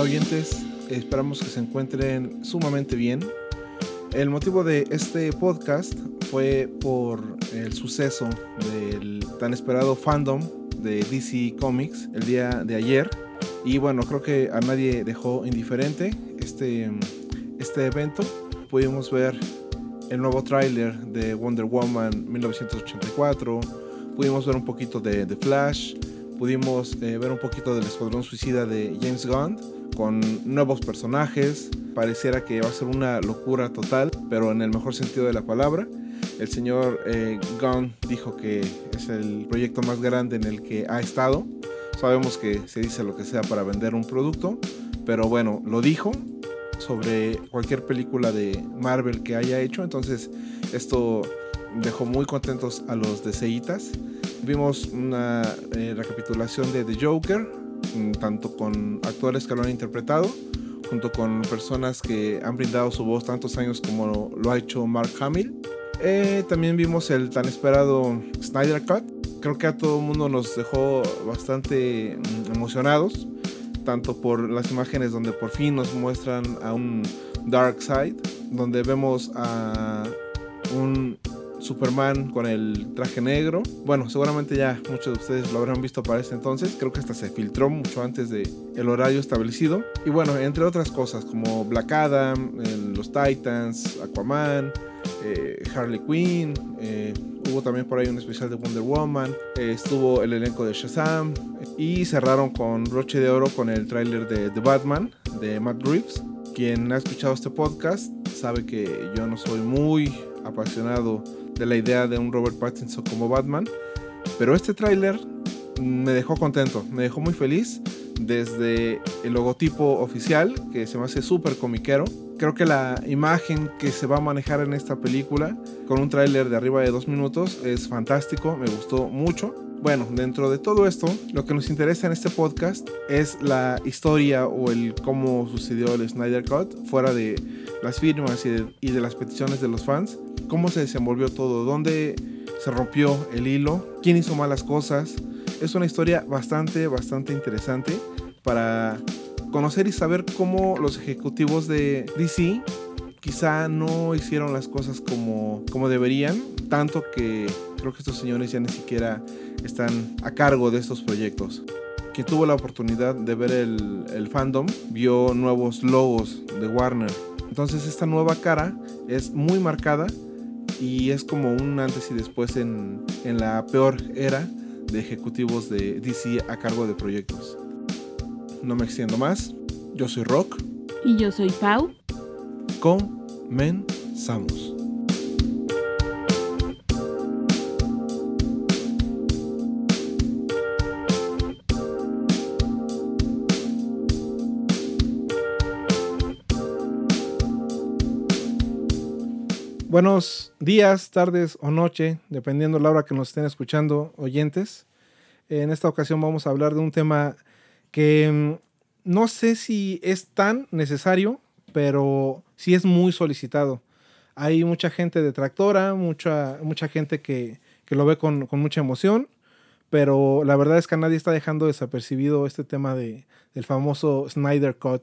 Hola oyentes, esperamos que se encuentren sumamente bien. El motivo de este podcast fue por el suceso del tan esperado fandom de DC Comics el día de ayer. Y bueno, creo que a nadie dejó indiferente este, este evento. Pudimos ver el nuevo tráiler de Wonder Woman 1984. Pudimos ver un poquito de The Flash. Pudimos eh, ver un poquito del Escuadrón Suicida de James Gunn con nuevos personajes. Pareciera que va a ser una locura total, pero en el mejor sentido de la palabra. El señor eh, Gunn dijo que es el proyecto más grande en el que ha estado. Sabemos que se dice lo que sea para vender un producto, pero bueno, lo dijo sobre cualquier película de Marvel que haya hecho. Entonces, esto dejó muy contentos a los DCitas. Vimos una eh, recapitulación de The Joker, tanto con actores que lo han interpretado, junto con personas que han brindado su voz tantos años como lo, ha hecho Mark Hamill. Eh, también vimos el tan esperado Snyder Cut. Creo que a todo el mundo nos dejó bastante mm, emocionados tanto por las imágenes donde por fin nos muestran a un Dark Side, donde vemos a un Superman con el traje negro. Bueno, seguramente ya muchos de ustedes lo habrán visto para ese entonces. Creo que hasta se filtró mucho antes de el horario establecido. Y bueno, entre otras cosas como Black Adam, los Titans, Aquaman, eh, Harley Quinn. Eh, hubo también por ahí un especial de Wonder Woman. Eh, estuvo el elenco de Shazam. Y cerraron con broche de oro con el tráiler de The Batman de Matt Reeves. Quien ha escuchado este podcast sabe que yo no soy muy apasionado de la idea de un Robert Pattinson como Batman. Pero este tráiler me dejó contento, me dejó muy feliz. Desde el logotipo oficial, que se me hace súper comiquero. Creo que la imagen que se va a manejar en esta película, con un tráiler de arriba de dos minutos, es fantástico, me gustó mucho. Bueno, dentro de todo esto, lo que nos interesa en este podcast es la historia o el cómo sucedió el Snyder Cut, fuera de las firmas y de, las peticiones de los fans, cómo se desenvolvió todo, dónde se rompió el hilo, quién hizo malas cosas. Es una historia bastante, bastante interesante para conocer y saber cómo los ejecutivos de DC quizá no hicieron las cosas como, como deberían, tanto que creo que estos señores ya ni siquiera están a cargo de estos proyectos. Quien tuvo la oportunidad de ver el, el fandom vio nuevos logos de Warner. Entonces esta nueva cara es muy marcada y es como un antes y después en, en la peor era de ejecutivos de DC a cargo de proyectos. No me extiendo más. Yo soy Rock. Y yo soy Pau. Comenzamos. Buenos días, tardes o noche, dependiendo la hora que nos estén escuchando, oyentes. En esta ocasión vamos a hablar de un tema que mm, no sé si es tan necesario, pero sí es muy solicitado. Hay mucha gente detractora, mucha, mucha gente que, que lo ve con, con, mucha emoción, pero la verdad es que nadie está dejando desapercibido este tema de, del famoso Snyder Cut.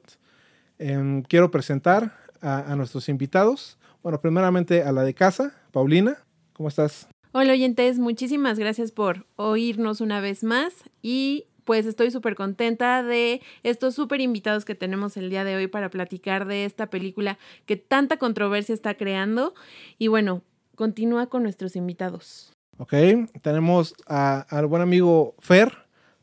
Eh, quiero presentar a nuestros invitados. Bueno, primeramente a la de casa, Paulina, ¿cómo estás? Hola oyentes, muchísimas gracias por oírnos una vez más y pues estoy súper contenta de estos súper invitados que tenemos el día de hoy para platicar de esta película que tanta controversia está creando. Y bueno, continúa con nuestros invitados. Ok, tenemos a, al buen amigo Fer.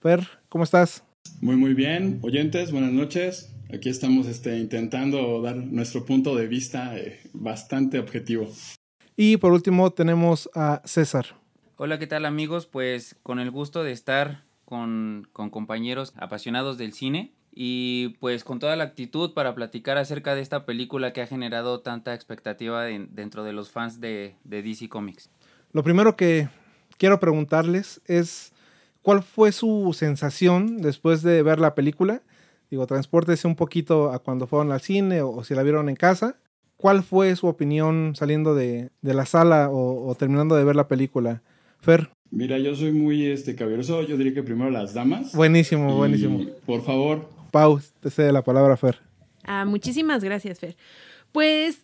Fer, ¿cómo estás? Muy, muy bien. Oyentes, buenas noches. Aquí estamos este, intentando dar nuestro punto de vista eh, bastante objetivo. Y por último tenemos a César. Hola, ¿qué tal amigos? Pues con el gusto de estar con, con, compañeros apasionados del cine y pues con toda la actitud para platicar acerca de esta película que ha generado tanta expectativa de, dentro de los fans de, de DC Comics. Lo primero que quiero preguntarles es cuál fue su sensación después de ver la película Digo, transportese un poquito a cuando fueron al cine o, o si la vieron en casa. ¿Cuál fue su opinión saliendo de, de la sala o, o, terminando de ver la película? Fer. Mira, yo soy muy este, caballeroso. Yo diría que primero las damas. Buenísimo, y, buenísimo. Por favor, Pau, te cede la palabra, Fer. Ah, muchísimas gracias, Fer. Pues,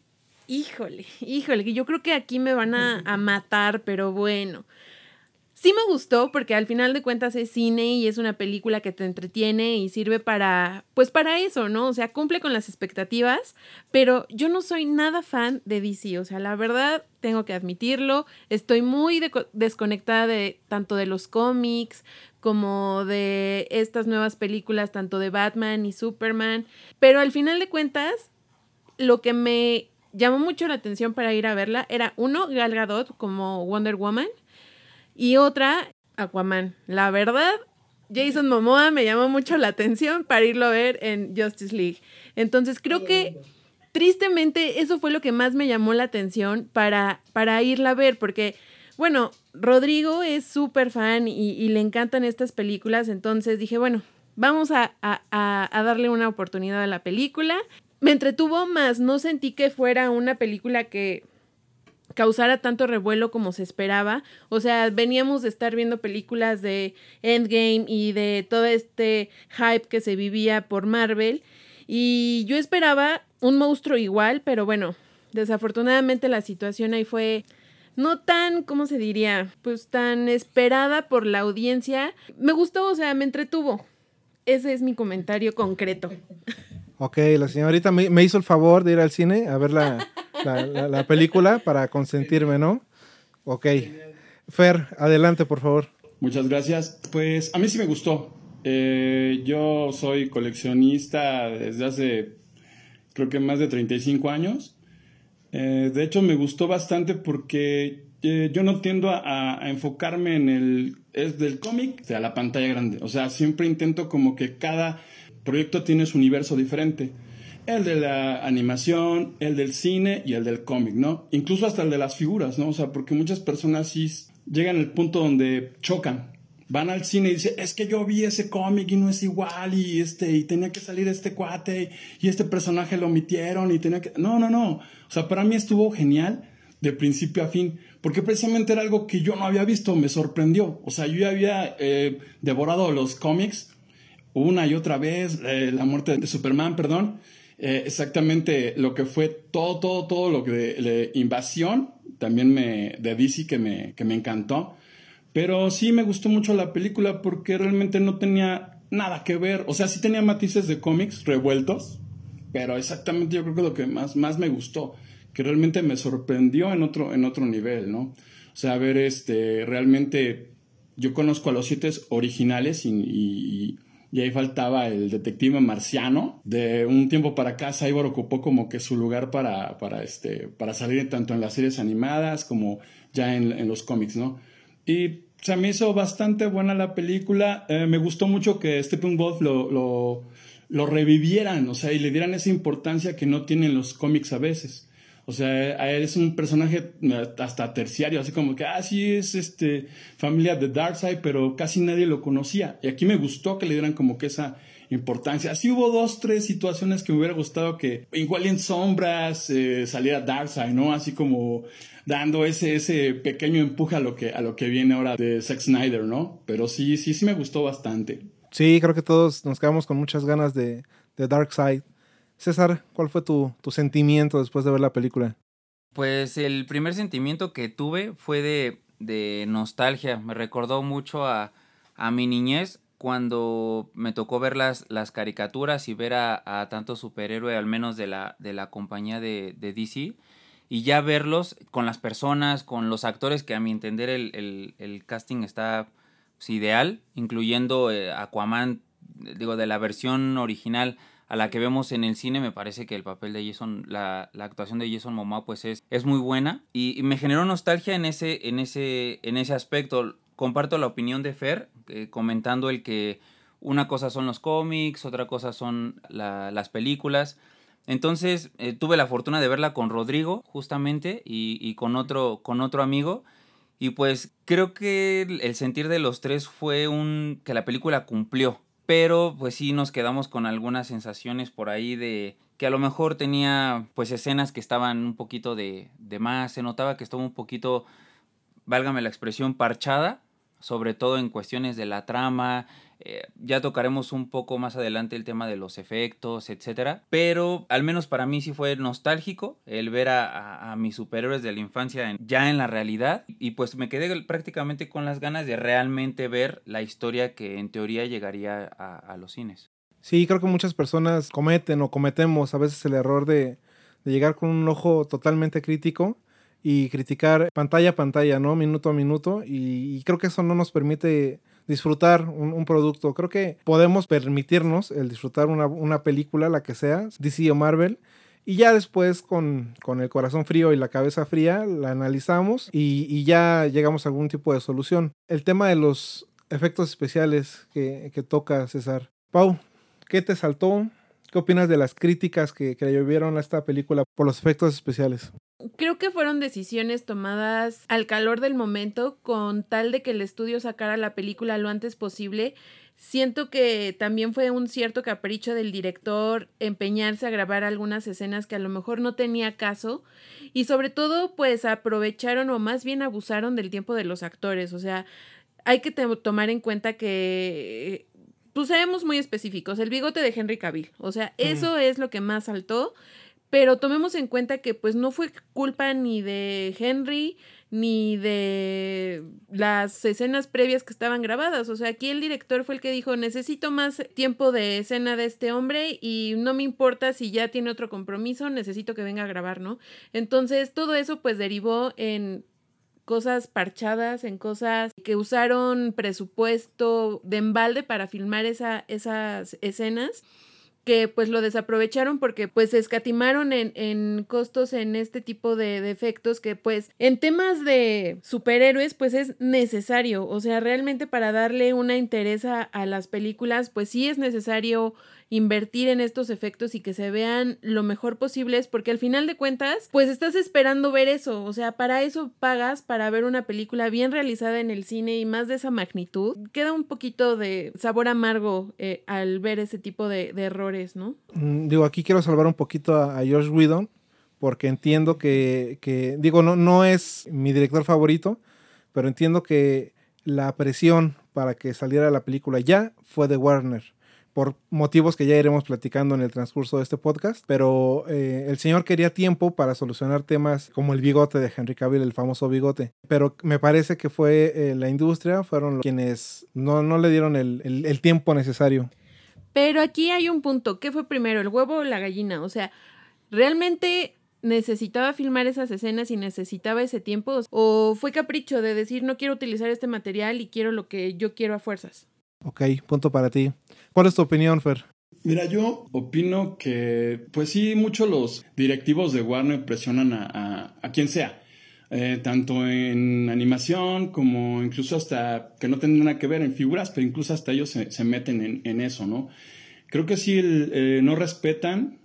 híjole, híjole, que yo creo que aquí me van a, a matar, pero bueno. Sí me gustó porque al final de cuentas es cine y es una película que te entretiene y sirve para, pues para eso, ¿no? O sea, cumple con las expectativas, pero yo no soy nada fan de DC, o sea, la verdad tengo que admitirlo, estoy muy desconectada de tanto de los cómics como de estas nuevas películas, tanto de Batman y Superman, pero al final de cuentas, lo que me llamó mucho la atención para ir a verla era uno, Gal Gadot como Wonder Woman, y otra, Aquaman. La verdad, Jason Momoa me llamó mucho la atención para irlo a ver en Justice League. Entonces creo que tristemente eso fue lo que más me llamó la atención para, para irla a ver, porque, bueno, Rodrigo es súper fan y, le encantan estas películas, entonces dije, bueno, vamos a, a darle una oportunidad a la película. Me entretuvo más, no sentí que fuera una película que causara tanto revuelo como se esperaba. O sea, veníamos de estar viendo películas de Endgame y de todo este hype que se vivía por Marvel. Y yo esperaba un monstruo igual, pero bueno, desafortunadamente la situación ahí fue no tan, ¿cómo se diría? Pues tan esperada por la audiencia. Me gustó, o sea, me entretuvo. Ese es mi comentario concreto. Ok, la señorita me, hizo el favor de ir al cine a ver la, la, película para consentirme, ¿no? Ok. Fer, adelante, por favor. Muchas gracias. Pues a mí sí me gustó. Eh, yo soy coleccionista desde hace, creo que más de 35 años. Eh, de hecho, me gustó bastante porque eh, yo no tiendo a, a, enfocarme en el... Es del cómic a la pantalla grande. O sea, siempre intento como que cada proyecto tiene su universo diferente. El de la animación, el del cine y el del cómic, ¿no? Incluso hasta el de las figuras, ¿no? O sea, porque muchas personas sí llegan al punto donde chocan. Van al cine y dicen, es que yo vi ese cómic y no es igual y este, y tenía que salir este cuate y este personaje lo omitieron y tenía que... No, no, no. O sea, para mí estuvo genial de principio a fin, porque precisamente era algo que yo no había visto, me sorprendió. O sea, yo ya había eh, devorado los cómics una y otra vez, eh, la muerte de Superman, perdón, eh, exactamente lo que fue todo, todo, todo lo que de, invasión, también me, de DC que me, que me encantó. Pero sí me gustó mucho la película porque realmente no tenía nada que ver, o sea, sí tenía matices de cómics revueltos, pero exactamente yo creo que lo que más, más me gustó, que realmente me sorprendió en otro, en otro nivel, ¿no? O sea, a ver, este, realmente yo conozco a los siete originales y y ahí faltaba el detective marciano. De un tiempo para acá, Cyborg ocupó como que su lugar para, para, este, para salir tanto en las series animadas como ya en, los cómics, ¿no? Y se me hizo bastante buena la película. Eh, me gustó mucho que Steppenwolf lo, lo, lo revivieran, o sea, y le dieran esa importancia que no tienen los cómics a veces. O sea, es un personaje eh, hasta terciario, así como que, ah, sí, es este, familia de Darkseid, pero casi nadie lo conocía. Y aquí me gustó que le dieran como que esa importancia. Así hubo dos, tres situaciones que me hubiera gustado que igual en sombras eh, saliera Darkseid, ¿no? Así como dando ese, ese pequeño empuje a lo, que, a lo que viene ahora de Zack Snyder, ¿no? Pero sí, sí, sí me gustó bastante. Sí, creo que todos nos quedamos con muchas ganas de, de Darkseid. César, ¿cuál fue tu, sentimiento después de ver la película? Pues el primer sentimiento que tuve fue de, nostalgia. Me recordó mucho a, mi niñez cuando me tocó ver las, las caricaturas y ver a, a tanto superhéroe, al menos de la, de la compañía de, DC, y ya verlos con las personas, con los actores, que a mi entender el, casting está pues, ideal, incluyendo eh, Aquaman, digo, de la versión original a la que vemos en el cine, me parece que el papel de Jason, la, la actuación de Jason Momoa, pues es, es muy buena. Y, me generó nostalgia en ese, en, ese, en ese aspecto. Comparto la opinión de Fer, eh, comentando el que una cosa son los cómics, otra cosa son las películas. Entonces eh, tuve la fortuna de verla con Rodrigo, justamente, y, y, con, otro, con otro amigo. Y pues creo que el sentir de los tres fue un que la película cumplió pero pues sí nos quedamos con algunas sensaciones por ahí de que a lo mejor tenía pues escenas que estaban un poquito de, de más, se notaba que estaba un poquito, válgame la expresión, parchada, sobre todo en cuestiones de la trama. Eh, ya tocaremos un poco más adelante el tema de los efectos, etcétera. Pero al menos para mí sí fue nostálgico el ver a, mis superhéroes de la infancia ya en la realidad. Y pues me quedé prácticamente con las ganas de realmente ver la historia que en teoría llegaría a, los cines. Sí, creo que muchas personas cometen o cometemos a veces el error de, llegar con un ojo totalmente crítico y criticar pantalla a pantalla, ¿no? Minuto a minuto. y creo que eso no nos permite disfrutar un, producto. Creo que podemos permitirnos el disfrutar una, película, la que sea, DC o Marvel, y ya después con, el corazón frío y la cabeza fría la analizamos y, ya llegamos a algún tipo de solución. El tema de los efectos especiales que, toca César. Pau, ¿qué te saltó? ¿Qué opinas de las críticas que, que le llovieron a esta película por los efectos especiales? Creo que fueron decisiones tomadas al calor del momento con tal de que el estudio sacara la película lo antes posible. Siento que también fue un cierto capricho del director empeñarse a grabar algunas escenas que a lo mejor no tenía caso y sobre todo pues aprovecharon o más bien abusaron del tiempo de los actores. O sea, hay que tomar en cuenta que pues seamos muy específicos, el bigote de Henry Cavill, o sea, eso es lo que más saltó pero tomemos en cuenta que pues no fue culpa ni de Henry ni de las escenas previas que estaban grabadas. O sea, aquí el director fue el que dijo, necesito más tiempo de escena de este hombre y no me importa si ya tiene otro compromiso, necesito que venga a grabar, ¿no? Entonces, todo eso pues derivó en cosas parchadas, en cosas que usaron presupuesto de embalde para filmar esa, esas escenas que pues lo desaprovecharon porque pues se escatimaron en, en costos en este tipo de, defectos que pues en temas de superhéroes pues es necesario, o sea, realmente para darle una interés a, a las películas pues sí es necesario invertir en estos efectos y que se vean lo mejor posible es porque al final de cuentas, pues estás esperando ver eso, o sea, para eso pagas para ver una película bien realizada en el cine y más de esa magnitud. Queda un poquito de sabor amargo eh, al ver ese tipo de, errores, ¿no? Mm, digo, aquí quiero salvar un poquito a, a George Whedon porque entiendo que, que, digo, no, no es mi director favorito, pero entiendo que la presión para que saliera la película ya fue de Warner por motivos que ya iremos platicando en el transcurso de este podcast, pero eh, el señor quería tiempo para solucionar temas como el bigote de Henry Cavill, el famoso bigote, pero me parece que fue eh, la industria, fueron quienes no, no le dieron el, el tiempo necesario. Pero aquí hay un punto, ¿qué fue primero, el huevo o la gallina? O sea, realmente necesitaba filmar esas escenas y necesitaba ese tiempo o fue capricho de decir no quiero utilizar este material y quiero lo que yo quiero a fuerzas. Ok, punto para ti. ¿Cuál es tu opinión, Fer? Mira, yo opino que, pues sí, muchos los directivos de Warner presionan a, a, quien sea, eh, tanto en animación como incluso hasta, que no tienen nada que ver en figuras, pero incluso hasta ellos se, meten en, en, eso, ¿no? Creo que sí, eh, no respetan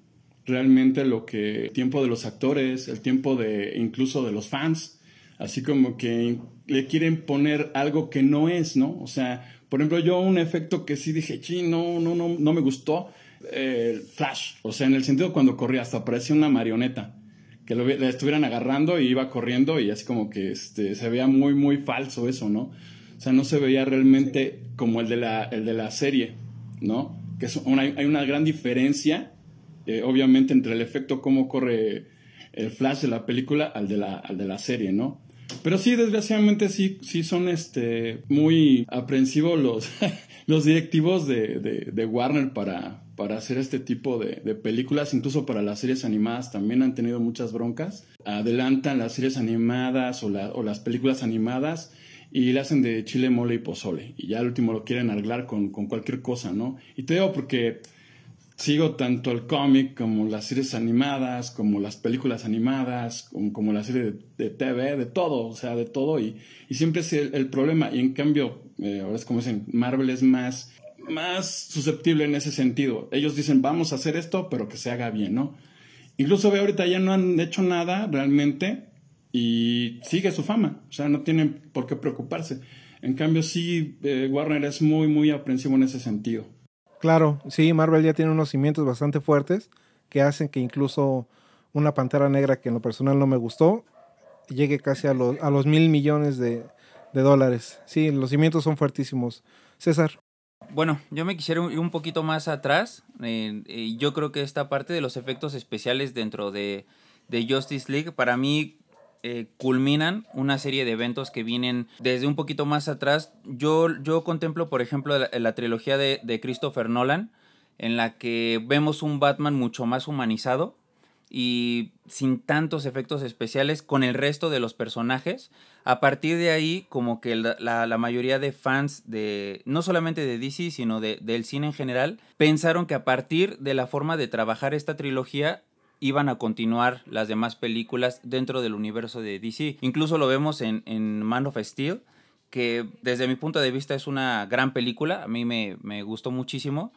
realmente lo que, el tiempo de los actores, el tiempo de, incluso de los fans, así como que le quieren poner algo que no es, ¿no? O sea, por ejemplo, yo un efecto que sí dije, sí, no, no, no, no me gustó, el Flash. O sea, en el sentido cuando corría, hasta parecía una marioneta. Que lo, le estuvieran agarrando y iba corriendo y así como que este, se veía muy, muy falso eso, ¿no? O sea, no se veía realmente como el de la, el de la serie, ¿no? Que es una, hay una gran diferencia, eh, obviamente, entre el efecto cómo corre el flash de la película al de la, al de la serie, ¿no? Pero sí, desgraciadamente sí, sí son este, muy aprensivos los, los directivos de, de, Warner para, para hacer este tipo de, de, películas, incluso para las series animadas también han tenido muchas broncas. Adelantan las series animadas o, la, o las películas animadas y le hacen de chile, mole y pozole. Y ya al último lo quieren arreglar con, con cualquier cosa, ¿no? Y te digo porque sigo tanto el cómic como las series animadas, como las películas animadas, como, como la serie de, TV, de todo, o sea, de todo. Y, y siempre es el, problema. Y en cambio, eh, ahora es como dicen, Marvel es más, más susceptible en ese sentido. Ellos dicen, vamos a hacer esto, pero que se haga bien, ¿no? Incluso ve ahorita ya no han hecho nada realmente y sigue su fama. O sea, no tienen por qué preocuparse. En cambio, sí, eh, Warner es muy, muy aprensivo en ese sentido. Claro, sí, Marvel ya tiene unos cimientos bastante fuertes que hacen que incluso una Pantera Negra que en lo personal no me gustó llegue casi a los, a los mil millones de, de dólares. Sí, los cimientos son fuertísimos. César. Bueno, yo me quisiera ir un poquito más atrás. Eh, yo creo que esta parte de los efectos especiales dentro de, de Justice League, para mí eh, culminan una serie de eventos que vienen desde un poquito más atrás. Yo, yo contemplo, por ejemplo, la, trilogía de, Christopher Nolan, en la que vemos un Batman mucho más humanizado y sin tantos efectos especiales con el resto de los personajes. A partir de ahí, como que la, mayoría de fans de, no solamente de DC, sino de, del cine en general, pensaron que a partir de la forma de trabajar esta trilogía, iban a continuar las demás películas dentro del universo de DC. Incluso lo vemos en, en Man of Steel, que desde mi punto de vista es una gran película, a mí me, me gustó muchísimo,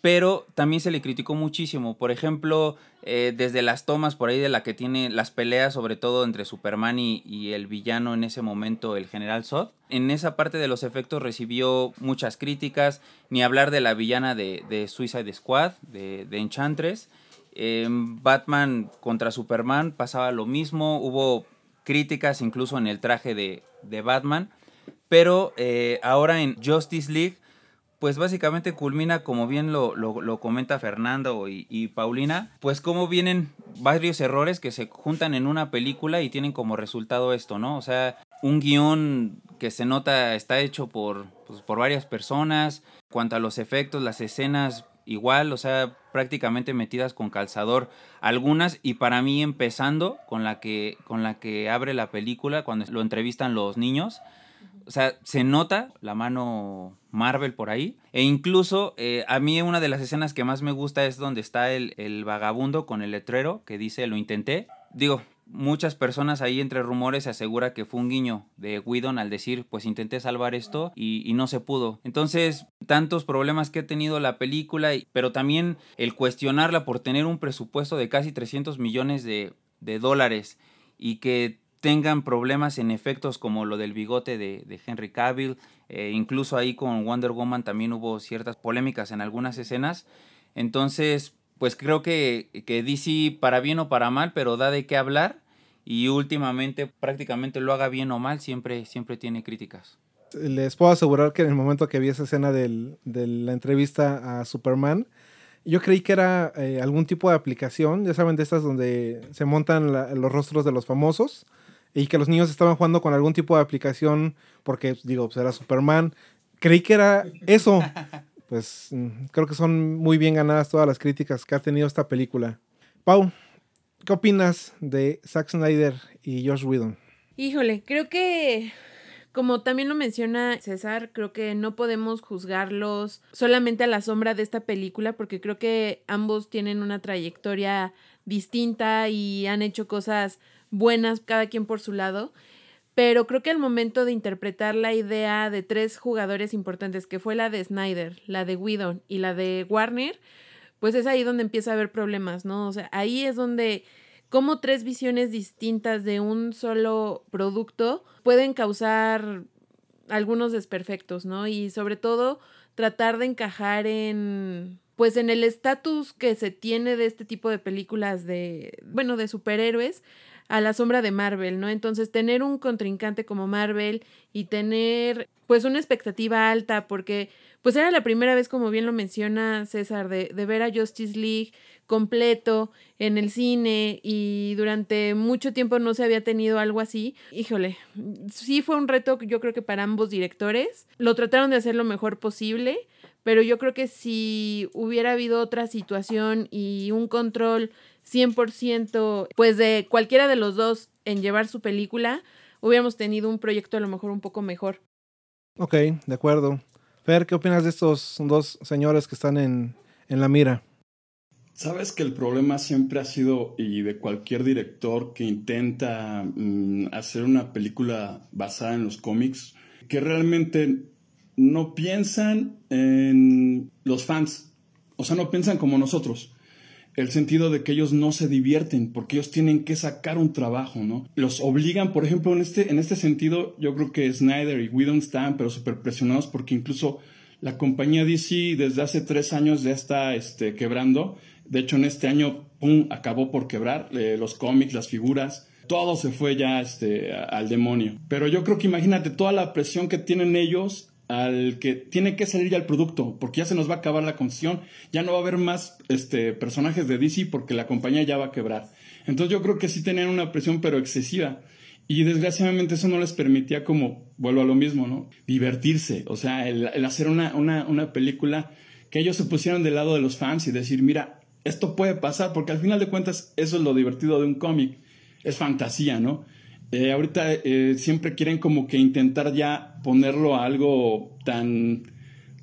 pero también se le criticó muchísimo. Por ejemplo, eh, desde las tomas por ahí de la que tiene las peleas, sobre todo entre Superman y, y, el villano en ese momento, el General Zod. En esa parte de los efectos recibió muchas críticas, ni hablar de la villana de, de Suicide Squad, de, de Enchantress. Batman contra Superman pasaba lo mismo, hubo críticas incluso en el traje de, Batman, pero eh, ahora en Justice League, pues básicamente culmina, como bien lo, lo, comenta Fernando y, Paulina, pues como vienen varios errores que se juntan en una película y tienen como resultado esto, ¿no? O sea, un guion que se nota está hecho por, pues, por varias personas, cuanto a los efectos, las escenas, igual, o sea, prácticamente metidas con calzador algunas y para mí empezando con la que con la que abre la película cuando lo entrevistan los niños. O sea, se nota la mano Marvel por ahí. E incluso eh, a mí una de las escenas que más me gusta es donde está el, el vagabundo con el letrero que dice lo intenté. Digo, muchas personas ahí entre rumores se asegura que fue un guiño de Whedon al decir, pues intenté salvar esto y, no se pudo. Entonces, tantos problemas que ha tenido la película, pero también el cuestionarla por tener un presupuesto de casi 300 millones de, dólares y que tengan problemas en efectos como lo del bigote de, Henry Cavill, eh, incluso ahí con Wonder Woman también hubo ciertas polémicas en algunas escenas. Entonces, pues creo que, que DC, para bien o para mal, pero da de qué hablar y últimamente prácticamente lo haga bien o mal, siempre, siempre tiene críticas. Les puedo asegurar que en el momento que vi esa escena del, de la entrevista a Superman, yo creí que era eh, algún tipo de aplicación, ya saben, de estas donde se montan los rostros de los famosos y que los niños estaban jugando con algún tipo de aplicación porque, digo, pues era Superman. Creí que era eso, pues mm, creo que son muy bien ganadas todas las críticas que ha tenido esta película. Pau, ¿qué opinas de Zack Snyder y Josh Whedon? Híjole, creo que como también lo menciona César, creo que no podemos juzgarlos solamente a la sombra de esta película porque creo que ambos tienen una trayectoria distinta y han hecho cosas buenas cada quien por su lado pero creo que al momento de interpretar la idea de tres jugadores importantes, que fue la de Snyder, la de Whedon y la de Warner, pues es ahí donde empieza a haber problemas, ¿no? O sea, ahí es donde como tres visiones distintas de un solo producto pueden causar algunos desperfectos, ¿no? Y sobre todo tratar de encajar en pues en el estatus que se tiene de este tipo de películas de bueno, de superhéroes a la sombra de Marvel, ¿no? Entonces, tener un contrincante como Marvel y tener pues una expectativa alta porque pues era la primera vez, como bien lo menciona César, de, de, ver a Justice League completo en el cine y durante mucho tiempo no se había tenido algo así. Híjole, sí fue un reto yo creo que para ambos directores. Lo trataron de hacer lo mejor posible, pero yo creo que si hubiera habido otra situación y un control 100% pues de cualquiera de los dos en llevar su película, hubiéramos tenido un proyecto a lo mejor un poco mejor. Ok, de acuerdo. Fer, ¿qué opinas de estos dos señores que están en, en la mira? Sabes que el problema siempre ha sido, y de cualquier director que intenta mm, hacer una película basada en los cómics, que realmente no piensan en los fans. O sea, no piensan como nosotros el sentido de que ellos no se divierten porque ellos tienen que sacar un trabajo, ¿no? Los obligan, por ejemplo, en este, en este sentido, yo creo que Snyder y Whedon están, pero súper presionados porque incluso la compañía DC desde hace tres años ya está este, quebrando. De hecho, en este año, pum, acabó por quebrar eh, los cómics, las figuras. todo se fue ya este, al demonio. Pero yo creo que imagínate toda la presión que tienen ellos al que tiene que salir ya el producto, porque ya se nos va a acabar la concesión, ya no va a haber más este, personajes de DC porque la compañía ya va a quebrar. Entonces yo creo que sí tenían una presión pero excesiva. Y desgraciadamente eso no les permitía como, vuelvo a lo mismo, ¿no? Divertirse, o sea, el, hacer una, una, una película que ellos se pusieran del lado de los fans y decir, mira, esto puede pasar, porque al final de cuentas eso es lo divertido de un cómic, es fantasía, ¿no? Eh, ahorita eh, siempre quieren como que intentar ya ponerlo a algo tan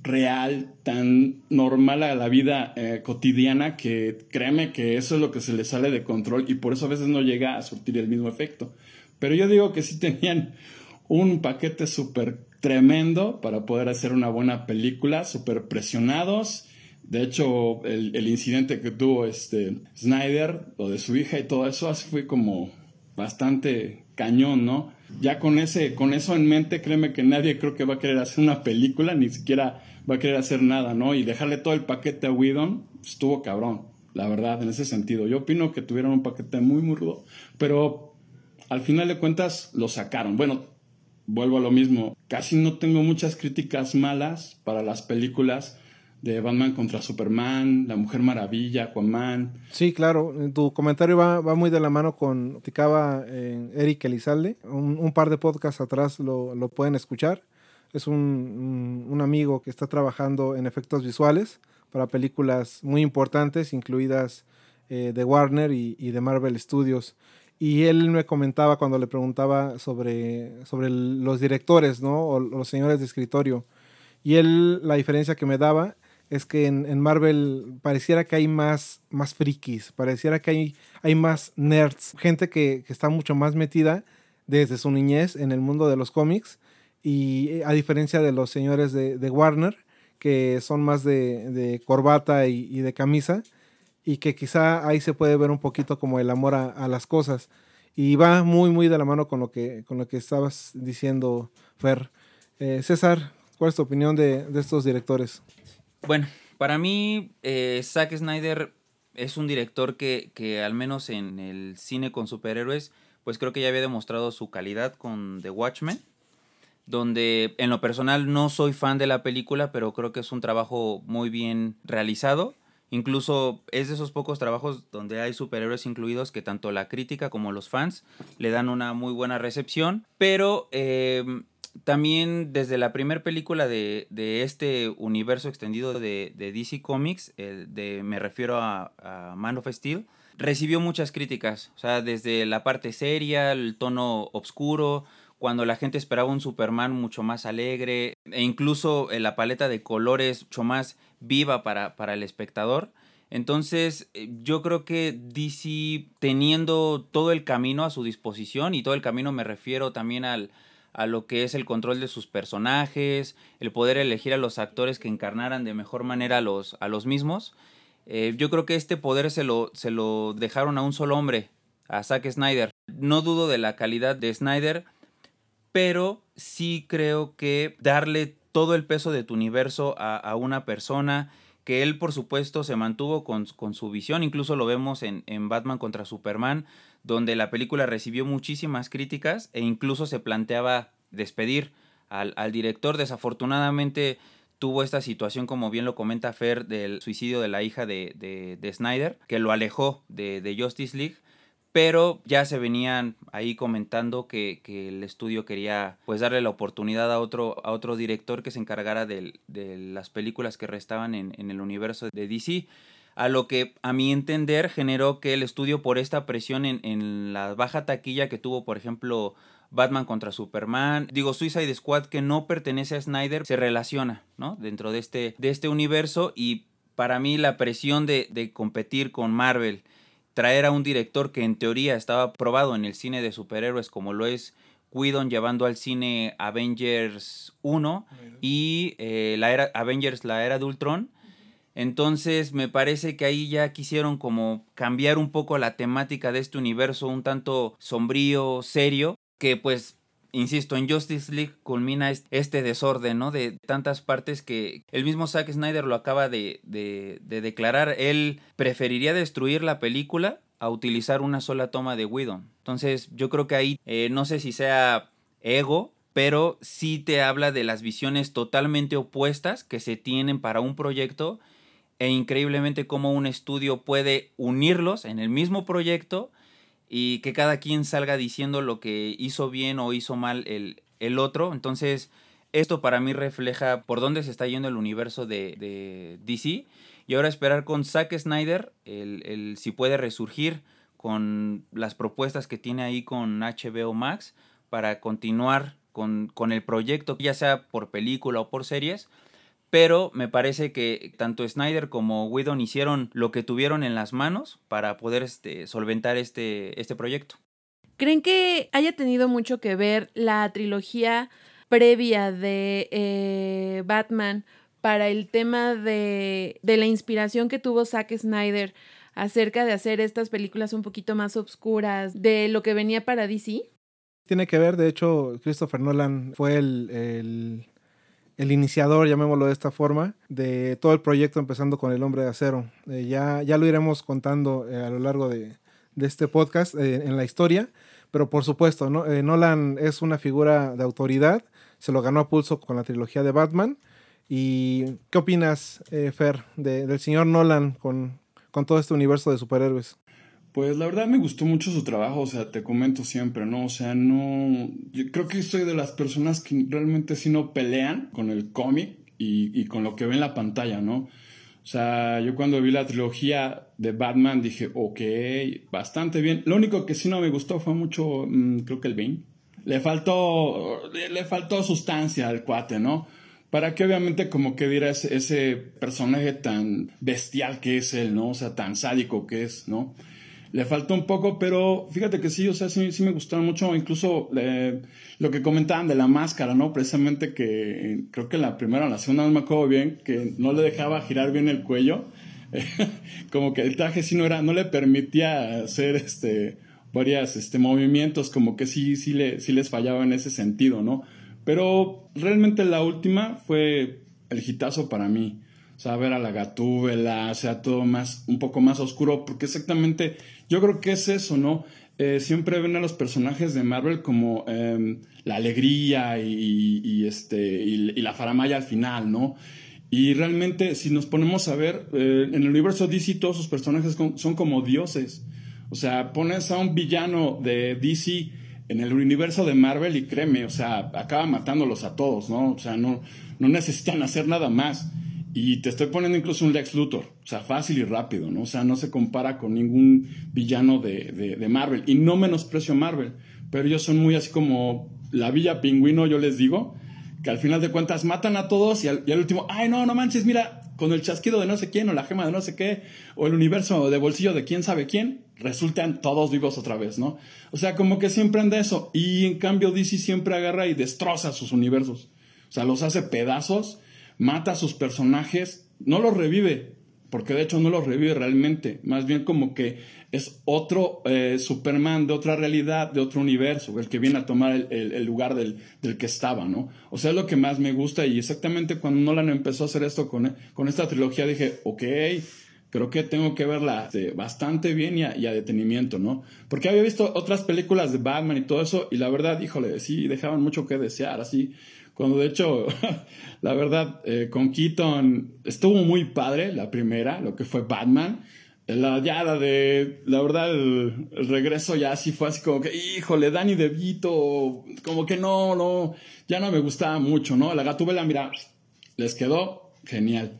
real, tan normal a la vida eh, cotidiana que créeme que eso es lo que se le sale de control y por eso a veces no llega a surtir el mismo efecto. Pero yo digo que sí tenían un paquete súper tremendo para poder hacer una buena película, súper presionados. De hecho, el, el, incidente que tuvo este Snyder, lo de su hija y todo eso, así fue como bastante cañón, ¿no? Ya con ese, con eso en mente, créeme que nadie creo que va a querer hacer una película, ni siquiera va a querer hacer nada, ¿no? Y dejarle todo el paquete a Whedon, estuvo cabrón, la verdad, en ese sentido. Yo opino que tuvieron un paquete muy, muy rudo, pero al final de cuentas lo sacaron. Bueno, vuelvo a lo mismo, casi no tengo muchas críticas malas para las películas de Batman contra Superman, La Mujer Maravilla, Aquaman. Sí, claro, tu comentario va, va muy de la mano con, ticaba eh, Eric Elizalde, un, un, par de podcasts atrás lo, lo pueden escuchar. Es un, un, amigo que está trabajando en efectos visuales para películas muy importantes, incluidas eh, de Warner y, y, de Marvel Studios. Y él me comentaba cuando le preguntaba sobre, sobre los directores, ¿no? O los señores de escritorio. Y él, la diferencia que me daba es que en, Marvel pareciera que hay más, más frikis, pareciera que hay, hay más nerds, gente que, está mucho más metida desde su niñez en el mundo de los cómics y eh, a diferencia de los señores de, Warner, que son más de, corbata y, de camisa, y que quizá ahí se puede ver un poquito como el amor a, las cosas. Y va muy, muy de la mano con lo que, con lo que estabas diciendo, Fer. Eh, César, ¿cuál es tu opinión de, de estos directores? Bueno, para mí, eh, Zack Snyder es un director que, que, al menos en el cine con superhéroes, pues creo que ya había demostrado su calidad con The Watchmen, donde en lo personal no soy fan de la película, pero creo que es un trabajo muy bien realizado. Incluso es de esos pocos trabajos donde hay superhéroes incluidos que tanto la crítica como los fans le dan una muy buena recepción. Pero eh, también desde la primera película de, este universo extendido de, DC Comics, de, me refiero a, Man of Steel, recibió muchas críticas. O sea, desde la parte seria, el tono oscuro, cuando la gente esperaba un Superman mucho más alegre, e incluso la paleta de colores mucho más viva para, para el espectador. Entonces, eh, yo creo que DC, teniendo todo el camino a su disposición, y todo el camino me refiero también al, a lo que es el control de sus personajes, el poder elegir a los actores que encarnaran de mejor manera a los, a los mismos. Eh, yo creo que este poder se lo, se lo dejaron a un solo hombre, a Zack Snyder. No dudo de la calidad de Snyder, pero sí creo que darle todo el peso de tu universo a, una persona, que él por supuesto se mantuvo con, con su visión, incluso lo vemos en, en Batman contra Superman, donde la película recibió muchísimas críticas e incluso se planteaba despedir al, director. Desafortunadamente tuvo esta situación, como bien lo comenta Fer, del suicidio de la hija de, de, Snyder, que lo alejó de, de, Justice League. Pero ya se venían ahí comentando que, que, el estudio quería pues darle la oportunidad a otro, a otro director que se encargara de, las películas que restaban en, en el universo de DC a lo que a mi entender generó que el estudio por esta presión en, la baja taquilla que tuvo, por ejemplo, Batman contra Superman, digo Suicide Squad que no pertenece a Snyder, se relaciona, ¿no? Dentro de este, de este universo y para mí la presión de, de competir con Marvel, traer a un director que en teoría estaba probado en el cine de superhéroes como lo es Whedon llevando al cine Avengers 1 y eh, la era, Avengers la era de Ultron, entonces me parece que ahí ya quisieron como cambiar un poco la temática de este universo un tanto sombrío, serio, que pues insisto, en Justice League culmina este desorden, ¿no? De tantas partes que el mismo Zack Snyder lo acaba de, de, declarar. Él preferiría destruir la película a utilizar una sola toma de Whedon. Entonces yo creo que ahí eh, no sé si sea ego, pero sí te habla de las visiones totalmente opuestas que se tienen para un proyecto e increíblemente cómo un estudio puede unirlos en el mismo proyecto y que cada quien salga diciendo lo que hizo bien o hizo mal el, el otro. Entonces, esto para mí refleja por dónde se está yendo el universo de, de DC. Y ahora esperar con Zack Snyder, el, el, si puede resurgir con las propuestas que tiene ahí con HBO Max para continuar con, con el proyecto, ya sea por película o por series, pero me parece que tanto Snyder como Whedon hicieron lo que tuvieron en las manos para poder este, solventar este, este proyecto. ¿Creen que haya tenido mucho que ver la trilogía previa de eh, Batman para el tema de, de, la inspiración que tuvo Zack Snyder acerca de hacer estas películas un poquito más oscuras de lo que venía para DC? Tiene que ver, de hecho, Christopher Nolan fue el, el el iniciador, llamémoslo de esta forma, de todo el proyecto empezando con el hombre de acero. Eh, ya, ya lo iremos contando eh, a lo largo de, de este podcast eh, en la historia, pero por supuesto, ¿no? Nolan es una figura de autoridad, se lo ganó a pulso con la trilogía de Batman. ¿Y qué opinas, Fer, de, del señor Nolan con, con todo este universo de superhéroes? Pues la verdad me gustó mucho su trabajo, o sea, te comento siempre, ¿no? O sea, no... Yo creo que soy de las personas que realmente sí no pelean con el cómic y, y con lo que ve en la pantalla, ¿no? O sea, yo cuando vi la trilogía de Batman dije, ok, bastante bien. Lo único que sí no me gustó fue mucho, mmm, creo que el Bane. Le faltó, le faltó sustancia al cuate, ¿no? Para que obviamente como que diera ese, ese personaje tan bestial que es él, ¿no? O sea, tan sádico que es, ¿no? Le faltó un poco, pero fíjate que sí, o sea, sí, sí me gustaron mucho, incluso eh, lo que comentaban de la máscara, ¿no? Precisamente que creo que la primera o la segunda no me acuerdo bien, que no le dejaba girar bien el cuello, como que el traje sí no era, no le permitía hacer este varios este, movimientos, como que sí, sí, le, sí les fallaba en ese sentido, ¿no? Pero realmente la última fue el hitazo para mí. O sea, ver a la gatúbela, sea, todo más, un poco más oscuro, porque exactamente yo creo que es eso, ¿no? Eh, siempre ven a los personajes de Marvel como eh, la alegría y, este, y, y, la faramaya al final, ¿no? Y realmente, si nos ponemos a ver, eh, en el universo DC todos sus personajes son como dioses. O sea, pones a un villano de DC en el universo de Marvel y créeme, o sea, acaba matándolos a todos, ¿no? O sea, no, no necesitan hacer nada más. Y te estoy poniendo incluso un Lex Luthor, o sea, fácil y rápido, ¿no? O sea, no se compara con ningún villano de, de, Marvel. Y no menosprecio Marvel, pero ellos son muy así como la Villa Pingüino, yo les digo, que al final de cuentas matan a todos y al, y al último, ay, no, no manches, mira, con el chasquido de no sé quién, o la gema de no sé qué, o el universo de bolsillo de quién sabe quién, resultan todos vivos otra vez, ¿no? O sea, como que siempre anda eso. Y en cambio DC siempre agarra y destroza sus universos. O sea, los hace pedazos mata a sus personajes, no los revive, porque de hecho no los revive realmente, más bien como que es otro eh, Superman de otra realidad, de otro universo, el que viene a tomar el, lugar del, del, que estaba, ¿no? O sea, es lo que más me gusta y exactamente cuando Nolan empezó a hacer esto con, con esta trilogía dije, ok, creo que tengo que verla este, bastante bien y a, y a, detenimiento, ¿no? Porque había visto otras películas de Batman y todo eso y la verdad, híjole, sí, dejaban mucho que desear, así cuando de hecho, la verdad, eh, con Keaton estuvo muy padre la primera, lo que fue Batman. La ya de, la verdad, el, regreso ya así fue así como que, híjole, Danny DeVito, como que no, no, ya no me gustaba mucho, ¿no? La gatúbela, mira, les quedó genial.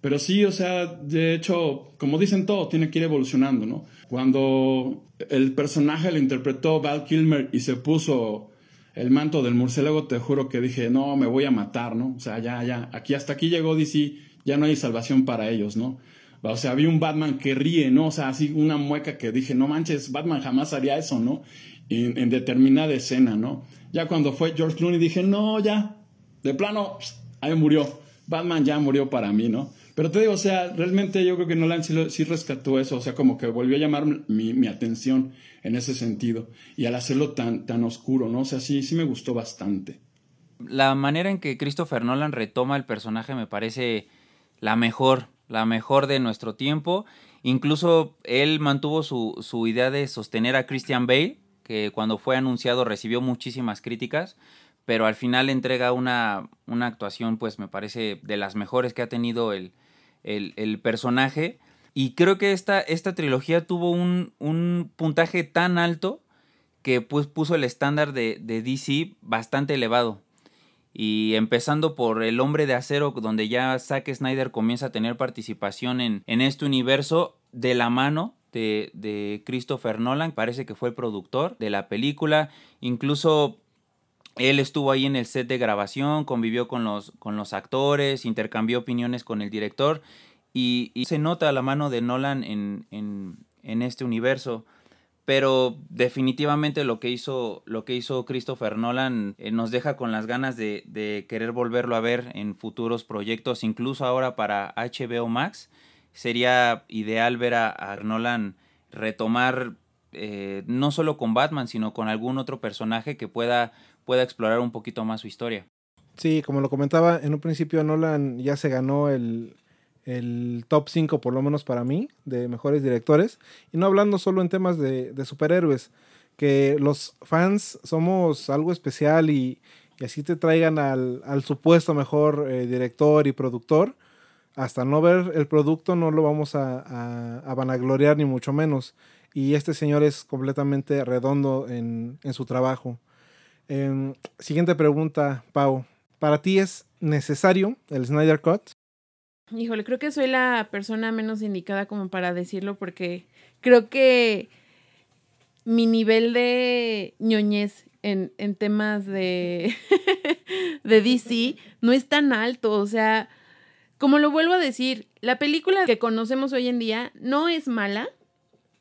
Pero sí, o sea, de hecho, como dicen todo, tiene que ir evolucionando, ¿no? Cuando el personaje lo interpretó Val Kilmer y se puso el manto del murciélago, te juro que dije, no, me voy a matar, ¿no? O sea, ya, ya, aquí hasta aquí llegó DC, ya no hay salvación para ellos, ¿no? O sea, vi un Batman que ríe, ¿no? O sea, así una mueca que dije, no manches, Batman jamás haría eso, ¿no? En, en determinada escena, ¿no? Ya cuando fue George Clooney dije, no, ya, de plano, ahí murió. Batman ya murió para mí, ¿no? Pero te digo, o sea, realmente yo creo que Nolan sí, sí rescató eso, o sea, como que volvió a llamar mi, mi, atención en ese sentido. Y al hacerlo tan, tan oscuro, ¿no? O sea, sí, sí me gustó bastante. La manera en que Christopher Nolan retoma el personaje me parece la mejor. la mejor de nuestro tiempo. Incluso él mantuvo su, su idea de sostener a Christian Bale, que cuando fue anunciado recibió muchísimas críticas, pero al final entrega una, una actuación, pues me parece, de las mejores que ha tenido el, el, el personaje. Y creo que esta, esta trilogía tuvo un, un puntaje tan alto que pues, puso el estándar de, de DC bastante elevado. Y empezando por El Hombre de Acero, donde ya Zack Snyder comienza a tener participación en, en este universo de la mano de, de, Christopher Nolan, parece que fue el productor de la película. Incluso él estuvo ahí en el set de grabación, convivió con los, con los actores, intercambió opiniones con el director. Y, y se nota la mano de Nolan en, en, este universo pero definitivamente lo que hizo, lo que hizo Christopher Nolan eh, nos deja con las ganas de, de, querer volverlo a ver en futuros proyectos, incluso ahora para HBO Max. Sería ideal ver a, a Nolan retomar eh, no solo con Batman, sino con algún otro personaje que pueda, pueda explorar un poquito más su historia. Sí, como lo comentaba, en un principio Nolan ya se ganó el, el top 5 por lo menos para mí de mejores directores. Y no hablando solo en temas de, superhéroes, que los fans somos algo especial y, así te traigan al, supuesto mejor eh, director y productor. Hasta no ver el producto no lo vamos a, vanagloriar ni mucho menos. Y este señor es completamente redondo en, su trabajo. Eh, siguiente pregunta, Pau. ¿Para ti es necesario el Snyder Cut? Híjole, creo que soy la persona menos indicada como para decirlo porque creo que mi nivel de ñoñez en, en temas de, de DC no es tan alto. O sea, como lo vuelvo a decir, la película que conocemos hoy en día no es mala,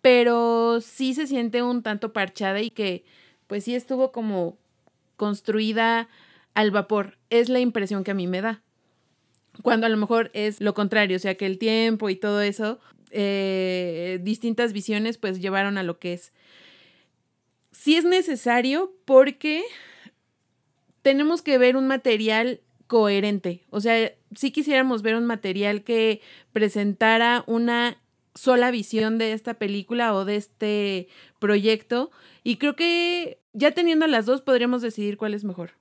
pero sí se siente un tanto parchada y que pues sí estuvo como construida al vapor. Es la impresión que a mí me da cuando a lo mejor es lo contrario, o sea que el tiempo y todo eso, eh, distintas visiones pues llevaron a lo que es. Sí es necesario porque tenemos que ver un material coherente, o sea, sí quisiéramos ver un material que presentara una sola visión de esta película o de este proyecto y creo que ya teniendo las dos podríamos decidir cuál es mejor.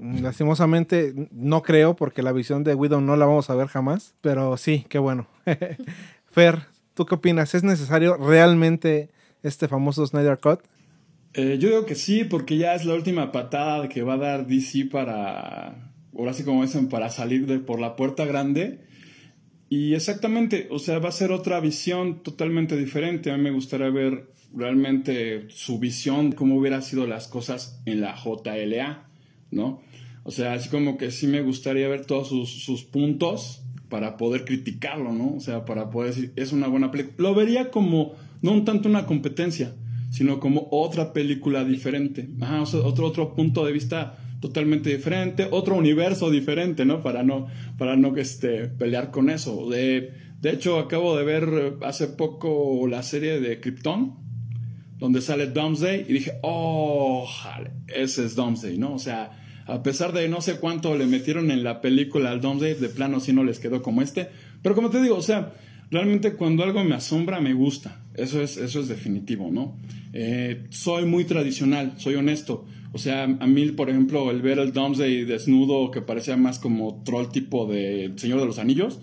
Lastimosamente no creo porque la visión de Widow no la vamos a ver jamás, pero sí, qué bueno. Fer, ¿tú qué opinas? ¿Es necesario realmente este famoso Snyder Cut? Eh, yo digo que sí, porque ya es la última patada que va a dar DC para, ahora sí como dicen, para salir de por la puerta grande. Y exactamente, o sea, va a ser otra visión totalmente diferente. A mí me gustaría ver realmente su visión, cómo hubieran sido las cosas en la JLA. ¿No? O sea, así como que sí me gustaría ver todos sus, puntos para poder criticarlo, ¿no? O sea, para poder decir, es una buena película. Lo vería como, no tanto una competencia, sino como otra película diferente. Ajá, otro, otro punto de vista totalmente diferente, otro universo diferente, ¿no? Para no, para no este, pelear con eso. De, de hecho, acabo de ver hace poco la serie de Krypton, donde sale Domesday, y dije, oh, jale, ese es Domesday, ¿no? O sea, a pesar de no sé cuánto le metieron en la película al Domesday, de plano sí no les quedó como este. Pero como te digo, o sea, realmente cuando algo me asombra, me gusta. Eso es, eso es definitivo, ¿no? Eh, soy muy tradicional, soy honesto. O sea, a mí, por ejemplo, el ver el Domesday desnudo, que parecía más como troll tipo de Señor de los Anillos,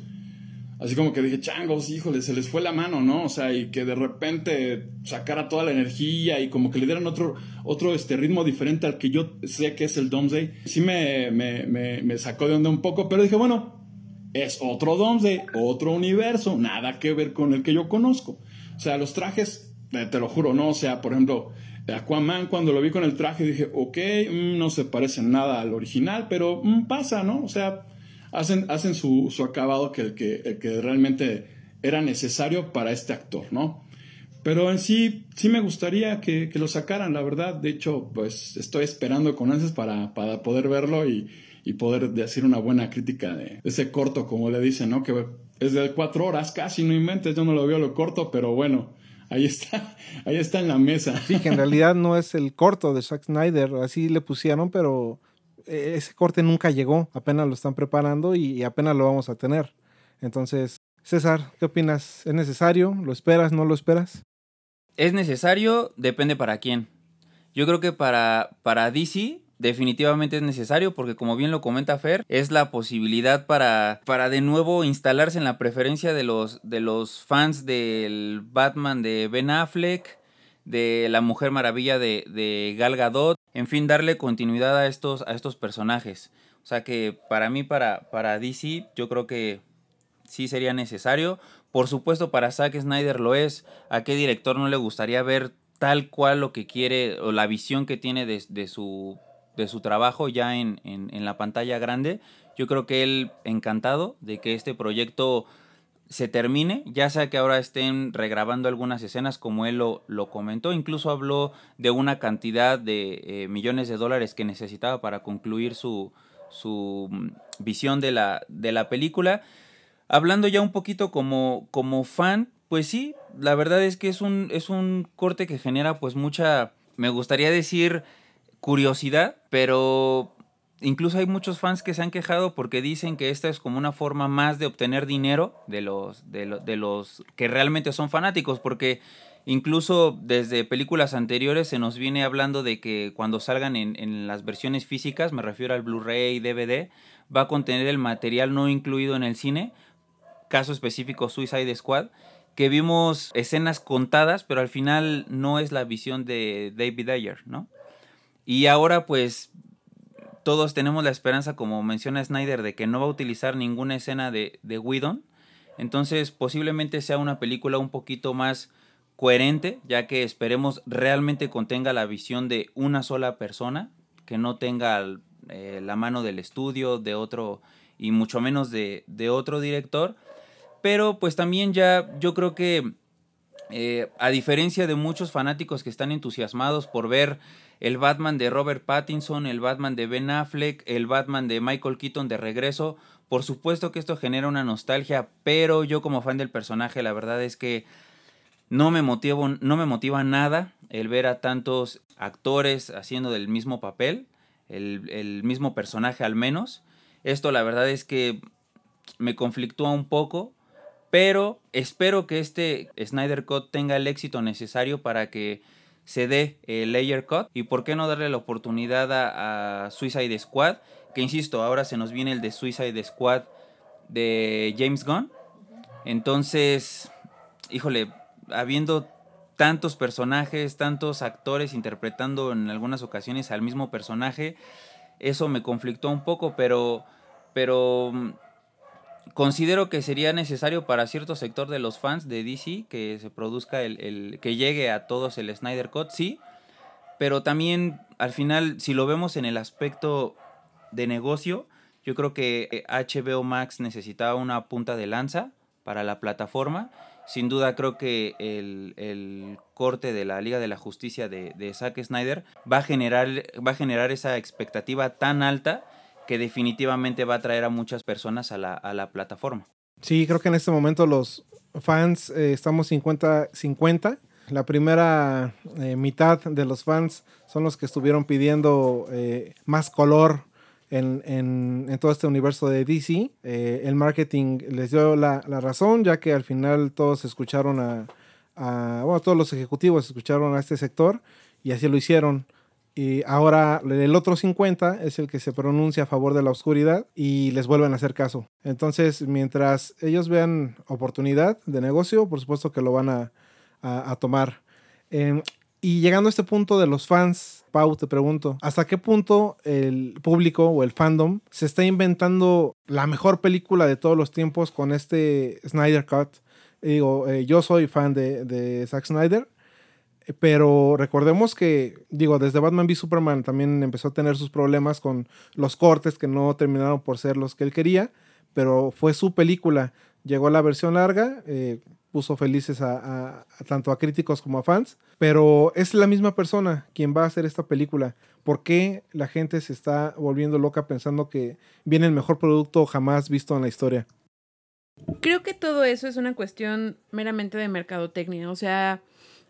así como que dije, changos, híjole, se les fue la mano, ¿no? O sea, y que de repente sacara toda la energía y como que le dieran otro, otro este, ritmo diferente al que yo sé que es el Domesday. Sí me, me, me, me sacó de onda un poco, pero dije, bueno, es otro Domesday, otro universo, nada que ver con el que yo conozco. O sea, los trajes, eh, te lo juro, ¿no? O sea, por ejemplo, Aquaman, cuando lo vi con el traje, dije, ok, mmm, no se parece nada al original, pero mmm, pasa, ¿no? O sea, hacen, hacen su, su acabado que el, que el que realmente era necesario para este actor, ¿no? Pero en sí, sí me gustaría que, que, lo sacaran, la verdad. De hecho, pues estoy esperando con ansias para, para poder verlo y, y poder decir una buena crítica de, ese corto, como le dicen, ¿no? Que es de cuatro horas casi, no inventes, yo no lo veo lo corto, pero bueno, ahí está, ahí está en la mesa. Sí, que en realidad no es el corto de Zack Snyder, así le pusieron, pero ese corte nunca llegó, apenas lo están preparando y apenas lo vamos a tener. Entonces, César, ¿qué opinas? ¿Es necesario? ¿Lo esperas? ¿No lo esperas? ¿Es necesario? Depende para quién. Yo creo que para, para DC definitivamente es necesario porque como bien lo comenta Fer, es la posibilidad para, para de nuevo instalarse en la preferencia de los, de los fans del Batman de Ben Affleck, de la Mujer Maravilla de, de Gal Gadot, en fin, darle continuidad a estos, a estos personajes. O sea que para mí, para, para DC, yo creo que sí sería necesario. Por supuesto, para Zack Snyder lo es. ¿A qué director no le gustaría ver tal cual lo que quiere o la visión que tiene de, de su de su trabajo ya en, la pantalla grande. Yo creo que él encantado de que este proyecto se termine, ya sea que ahora estén regrabando algunas escenas como él lo, lo comentó, incluso habló de una cantidad de eh, millones de dólares que necesitaba para concluir su, su mm, visión de la, de la película. Hablando ya un poquito como, como fan, pues sí, la verdad es que es un, es un corte que genera pues mucha, me gustaría decir, curiosidad, pero incluso hay muchos fans que se han quejado porque dicen que esta es como una forma más de obtener dinero de los, de, los que realmente son fanáticos, porque incluso desde películas anteriores se nos viene hablando de que cuando salgan en, en las versiones físicas, me refiero al Blu-ray y DVD, va a contener el material no incluido en el cine, caso específico Suicide Squad, que vimos escenas contadas, pero al final no es la visión de David Ayer, ¿no? Y ahora pues todos tenemos la esperanza, como menciona Snyder, de que no va a utilizar ninguna escena de, de Whedon. Entonces posiblemente sea una película un poquito más coherente, ya que esperemos realmente contenga la visión de una sola persona, que no tenga eh, la mano del estudio, de otro, y mucho menos de, de otro director. Pero pues también ya yo creo que, eh, a diferencia de muchos fanáticos que están entusiasmados por ver el Batman de Robert Pattinson, el Batman de Ben Affleck, el Batman de Michael Keaton de regreso. Por supuesto que esto genera una nostalgia, pero yo como fan del personaje, la verdad es que no me, motivo, no me motiva nada el ver a tantos actores haciendo del mismo papel, el, el mismo personaje al menos. Esto la verdad es que me conflictúa un poco, pero espero que este Snyder Cut tenga el éxito necesario para que se dé el layer cut y por qué no darle la oportunidad a, Suicide Squad, que insisto, ahora se nos viene el de Suicide Squad de James Gunn. Entonces, híjole, habiendo tantos personajes, tantos actores interpretando en algunas ocasiones al mismo personaje, eso me conflictó un poco, pero pero considero que sería necesario para cierto sector de los fans de DC que se produzca el, que llegue a todos el Snyder Cut, sí, pero también al final, si lo vemos en el aspecto de negocio, yo creo que HBO Max necesitaba una punta de lanza para la plataforma. Sin duda creo que el, corte de la Liga de la Justicia de, de Zack Snyder va a, generar, va a generar esa expectativa tan alta que definitivamente va a traer a muchas personas a la, plataforma. Sí, creo que en este momento los fans eh, estamos 50-50. La primera eh, mitad de los fans son los que estuvieron pidiendo eh, más color en, todo este universo de DC. el marketing les dio la, razón, ya que al final todos escucharon a, a, bueno, todos los ejecutivos escucharon a este sector y así lo hicieron. Y ahora el otro 50 es el que se pronuncia a favor de la oscuridad y les vuelven a hacer caso. Entonces, mientras ellos vean oportunidad de negocio, por supuesto que lo van a, a, tomar. Em, y llegando a este punto de los fans, Pau, te pregunto, ¿hasta qué punto el público o el fandom se está inventando la mejor película de todos los tiempos con este Snyder Cut? digo, eh, yo soy fan de, de Zack Snyder pero recordemos que, digo, desde Batman v Superman también empezó a tener sus problemas con los cortes que no terminaron por ser los que él quería, pero fue su película. Llegó la versión larga, eh, puso felices a, tanto a críticos como a fans, pero es la misma persona quien va a hacer esta película. ¿Por qué la gente se está volviendo loca pensando que viene el mejor producto jamás visto en la historia? Creo que todo eso es una cuestión meramente de mercadotecnia. O sea,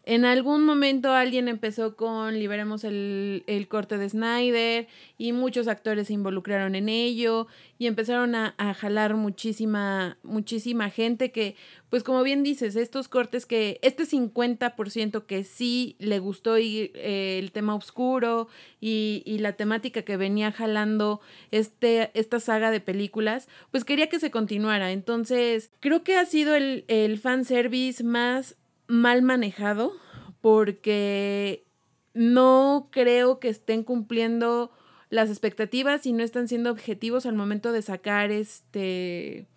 en algún momento alguien empezó con Liberemos el, el, corte de Snyder y muchos actores se involucraron en ello y empezaron a, a, jalar muchísima, muchísima gente que, pues como bien dices, estos cortes que, este 50% que sí le gustó eh, el tema oscuro y, y, la temática que venía jalando este, esta saga de películas, pues quería que se continuara. Entonces, creo que ha sido el, el fanservice más mal manejado porque no creo que estén cumpliendo las expectativas y no están siendo objetivos al momento de sacar este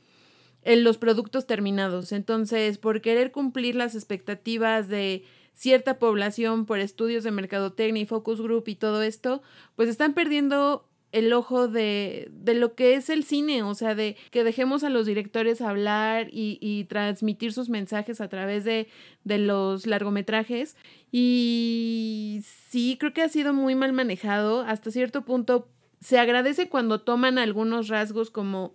en los productos terminados. Entonces, por querer cumplir las expectativas de cierta población por estudios de mercadotecnia y focus group y todo esto, pues están perdiendo el ojo de, de, lo que es el cine, o sea, de que dejemos a los directores hablar y, y transmitir sus mensajes a través de, de, los largometrajes. Y sí, creo que ha sido muy mal manejado. Hasta cierto punto se agradece cuando toman algunos rasgos como...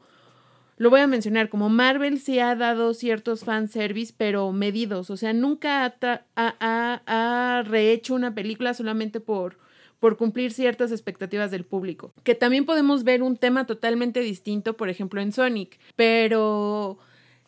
Lo voy a mencionar, como Marvel sí ha dado ciertos fanservice, pero medidos. O sea, nunca ha, ha, ha rehecho una película solamente por, por cumplir ciertas expectativas del público. Que también podemos ver un tema totalmente distinto, por ejemplo, en Sonic, pero...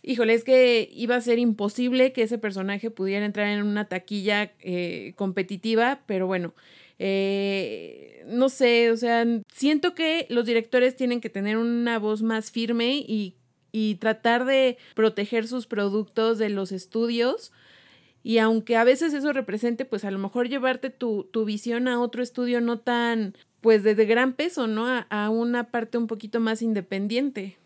Híjole, es que iba a ser imposible que ese personaje pudiera entrar en una taquilla eh, competitiva, pero bueno, eh, no sé, o sea, siento que los directores tienen que tener una voz más firme y, y tratar de proteger sus productos de los estudios y aunque a veces eso represente, pues a lo mejor llevarte tu, tu visión a otro estudio no tan, pues de, de gran peso, ¿no? A, a, una parte un poquito más independiente.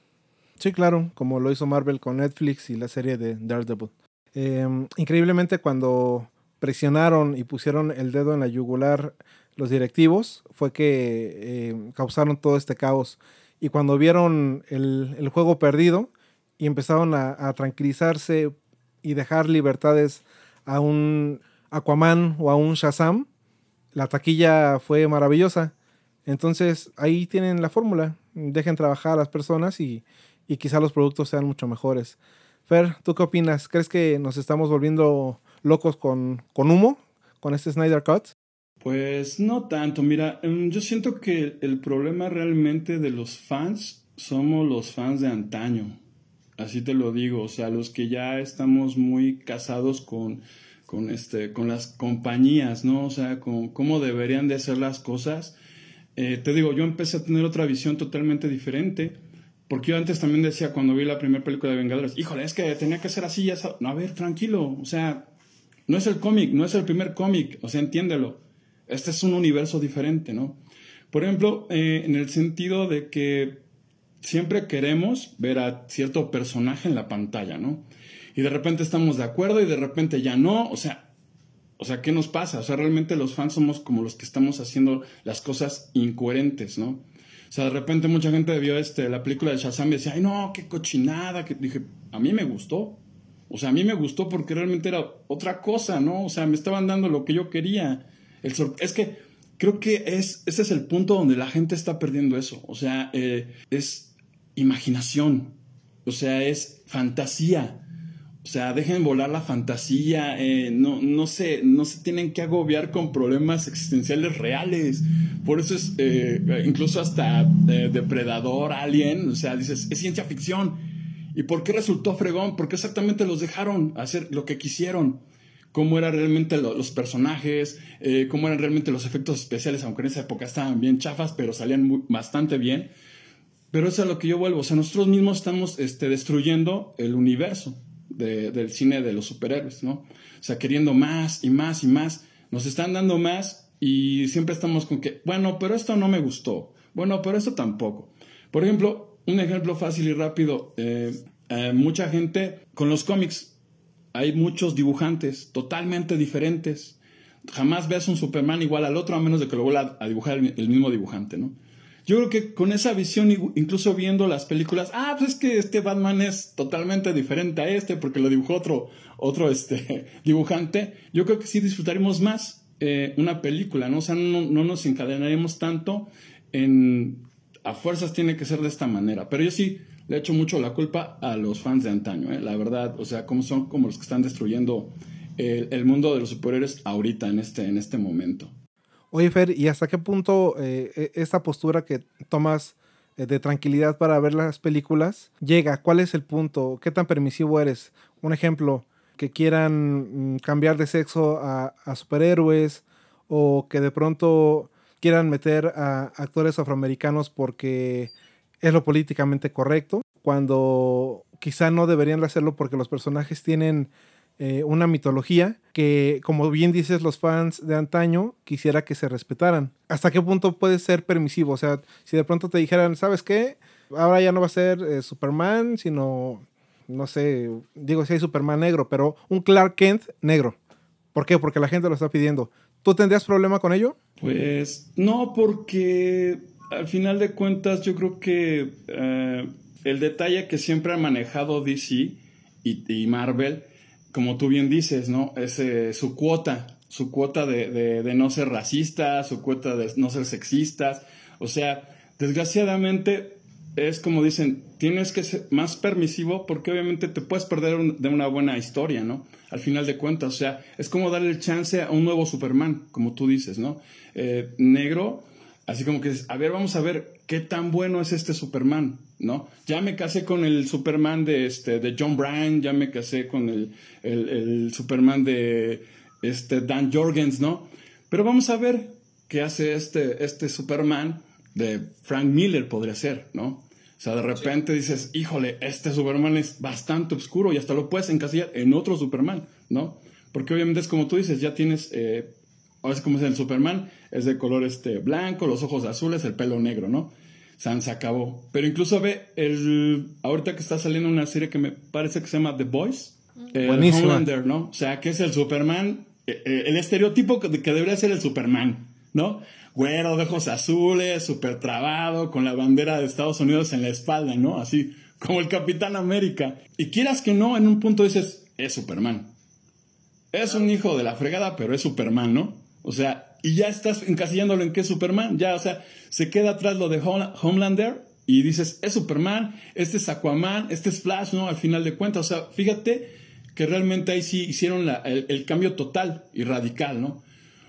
Sí, claro, como lo hizo Marvel con Netflix y la serie de Daredevil. Eh, increíblemente cuando presionaron y pusieron el dedo en la yugular los directivos, fue que eh, causaron todo este caos. Y cuando vieron el, el juego perdido y empezaron a, a tranquilizarse y dejar libertades a un Aquaman o a un Shazam, la taquilla fue maravillosa. Entonces ahí tienen la fórmula. Dejen trabajar a las personas y, y quizá los productos sean mucho mejores. Fer, ¿tú qué opinas? ¿Crees que nos estamos volviendo locos con, con humo con este Snyder Cut? Pues no tanto. Mira, em, yo siento que el problema realmente de los fans somos los fans de antaño. Así te lo digo, o sea, los que ya estamos muy casados con, con, este, con las compañías, ¿no? O sea, con cómo deberían de ser las cosas. Eh, te digo, yo empecé a tener otra visión totalmente diferente, porque yo antes también decía cuando vi la primera película de Vengadores, híjole, es que tenía que ser así, ya No, a ver, tranquilo, o sea, no es el cómic, no es el primer cómic, o sea, entiéndelo. Este es un universo diferente, ¿no? Por ejemplo, eh, en el sentido de que siempre queremos ver a cierto personaje en la pantalla, ¿no? Y de repente estamos de acuerdo y de repente ya no, o sea, o sea, ¿qué nos pasa? O sea, realmente los fans somos como los que estamos haciendo las cosas incoherentes, ¿no? O sea, de repente mucha gente vio este, la película de Shazam y decía, ay, no, qué cochinada, que dije, a mí me gustó. O sea, a mí me gustó porque realmente era otra cosa, ¿no? O sea, me estaban dando lo que yo quería. El es que creo que es, ese es el punto donde la gente está perdiendo eso. O sea, eh, es imaginación, o sea, es fantasía. O sea, dejen volar la fantasía, eh, no, no, se, no se tienen que agobiar con problemas existenciales reales. Por eso es, eh, incluso hasta eh, Depredador, Alien, o sea, dices, es ciencia ficción. ¿Y por qué resultó fregón? Porque exactamente los dejaron hacer lo que quisieron. Cómo eran realmente lo, los personajes, eh, cómo eran realmente los efectos especiales, aunque en esa época estaban bien chafas, pero salían bastante bien. Pero es a lo que yo vuelvo. O sea, nosotros mismos estamos este, destruyendo el universo de, del cine de los superhéroes, ¿no? O sea, queriendo más y más y más. Nos están dando más y siempre estamos con que, bueno, pero esto no me gustó. Bueno, pero esto tampoco. Por ejemplo, un ejemplo fácil y rápido. Eh, eh, mucha gente con los cómics. Hay muchos dibujantes totalmente diferentes. Jamás ves un Superman igual al otro a menos de que lo vuelva a dibujar el mismo dibujante, ¿no? Yo creo que con esa visión, incluso viendo las películas, ah, pues es que este Batman es totalmente diferente a este porque lo dibujó otro, otro este, dibujante. Yo creo que sí disfrutaremos más eh, una película, ¿no? O sea, no, no nos encadenaremos tanto en a fuerzas tiene que ser de esta manera. Pero yo sí le echo mucho la culpa a los fans de antaño, ¿eh? la verdad. O sea, como son como los que están destruyendo el, mundo de los superhéroes ahorita, en este, en este momento. Oye, Fer, ¿y hasta qué punto eh, e, esta postura que tomas eh, de tranquilidad para ver las películas llega? ¿Cuál es el punto? ¿Qué tan permisivo eres? Un ejemplo, que quieran mm, cambiar de sexo a, superhéroes o que de pronto quieran meter a actores afroamericanos porque es lo políticamente correcto, cuando quizá no deberían hacerlo porque los personajes tienen eh, una mitología que, como bien dices, los fans de antaño quisiera que se respetaran. ¿Hasta qué punto puede ser permisivo? O sea, si de pronto te dijeran, ¿sabes qué? Ahora ya no va a ser eh, Superman, sino, no sé, digo si hay Superman negro, pero un Clark Kent negro. ¿Por qué? Porque la gente lo está pidiendo. ¿Tú tendrías problema con ello? Pues no, porque al final de cuentas yo creo que eh, el detalle que siempre ha manejado DC y Marvel como tú bien dices, ¿no? Es su cuota, su cuota de, no ser racista, su cuota de no ser sexistas. O sea, desgraciadamente es como dicen, tienes que ser más permisivo porque obviamente te puedes perder de una buena historia, ¿no? Al final de cuentas, o sea, es como darle el chance a un nuevo Superman, como tú dices, ¿no? Eh, negro, así como que, a ver, vamos a ver qué tan bueno es este Superman, ¿no? Ya me casé con el Superman de, este, de John Bryan, ya me casé con el, el, Superman de este, Dan Jorgens, ¿no? Pero vamos a ver qué hace este, este Superman de Frank Miller, podría ser, ¿no? O sea, de repente dices, híjole, este Superman es bastante oscuro y hasta lo puedes encasillar en otro Superman, ¿no? Porque obviamente es como tú dices, ya tienes, eh, ahora es como es el Superman, es de color este, blanco, los ojos azules, el pelo negro, ¿no? San se acabó. Pero incluso ve el. Ahorita que está saliendo una serie que me parece que se llama The Boys. El Homelander, ¿no? O sea, que es el Superman. Eh, eh, el estereotipo que, debería ser el Superman, ¿no? Güero, de ojos azules, súper trabado, con la bandera de Estados Unidos en la espalda, ¿no? Así, como el Capitán América. Y quieras que no, en un punto dices, es Superman. Es un hijo de la fregada, pero es Superman, ¿no? O sea, y ya estás encasillándolo en que es Superman. Ya, o sea, se queda atrás lo de Homelander y dices, es Superman, este es Aquaman, este es Flash, ¿no? Al final de cuentas, o sea, fíjate que realmente ahí sí hicieron el, cambio total y radical, ¿no?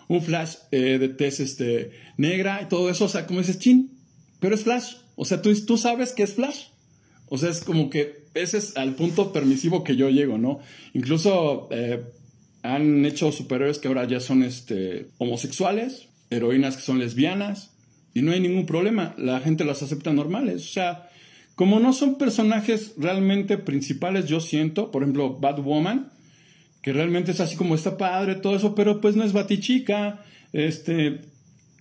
Un Flash eh, de tez este, negra y todo eso, o sea, como dices, chin, pero es Flash. O sea, tú, tú sabes que es Flash. O sea, es como que ese es al punto permisivo que yo llego, ¿no? Incluso eh, han hecho superhéroes que ahora ya son este, homosexuales, heroínas que son lesbianas, y no hay ningún problema, la gente las acepta normales. O sea, como no son personajes realmente principales, yo siento, por ejemplo, Batwoman, que realmente es así como está padre, todo eso, pero pues no es Batichica, este,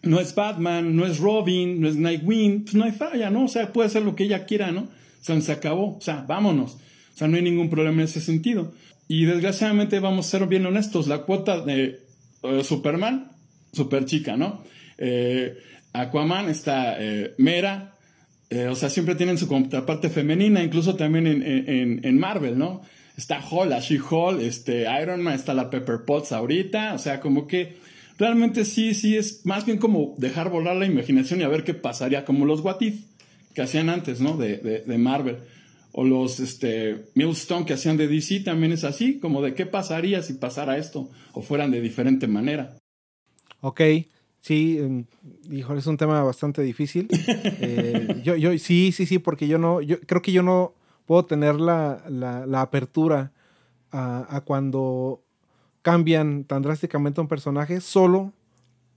no es Batman, no es Robin, no es Nightwing, pues no hay falla, ¿no? O sea, puede hacer lo que ella quiera, ¿no? O sea, se acabó, o sea, vámonos. O sea, no hay ningún problema en ese sentido. Y desgraciadamente vamos a ser bien honestos, la cuota de eh, Superman, super chica, ¿no? Eh, Aquaman está eh, Mera, o sea, siempre tienen su contraparte femenina, incluso también en, Marvel, ¿no? Está Hall, la She-Hulk, este, Iron Man, está la Pepper Potts ahorita, o sea, como que realmente sí, sí, es más bien como dejar volar la imaginación y a ver qué pasaría, como los What que hacían antes, ¿no? De, de Marvel o los este, Millstone que hacían de DC también es así, como de qué pasaría si pasara esto o fueran de diferente manera. Ok, sí, em, híjole, es un tema bastante difícil. Eh, yo, yo, sí, sí, sí, porque yo no, yo creo que yo no puedo tener la, la, apertura a, a, cuando cambian tan drásticamente un personaje solo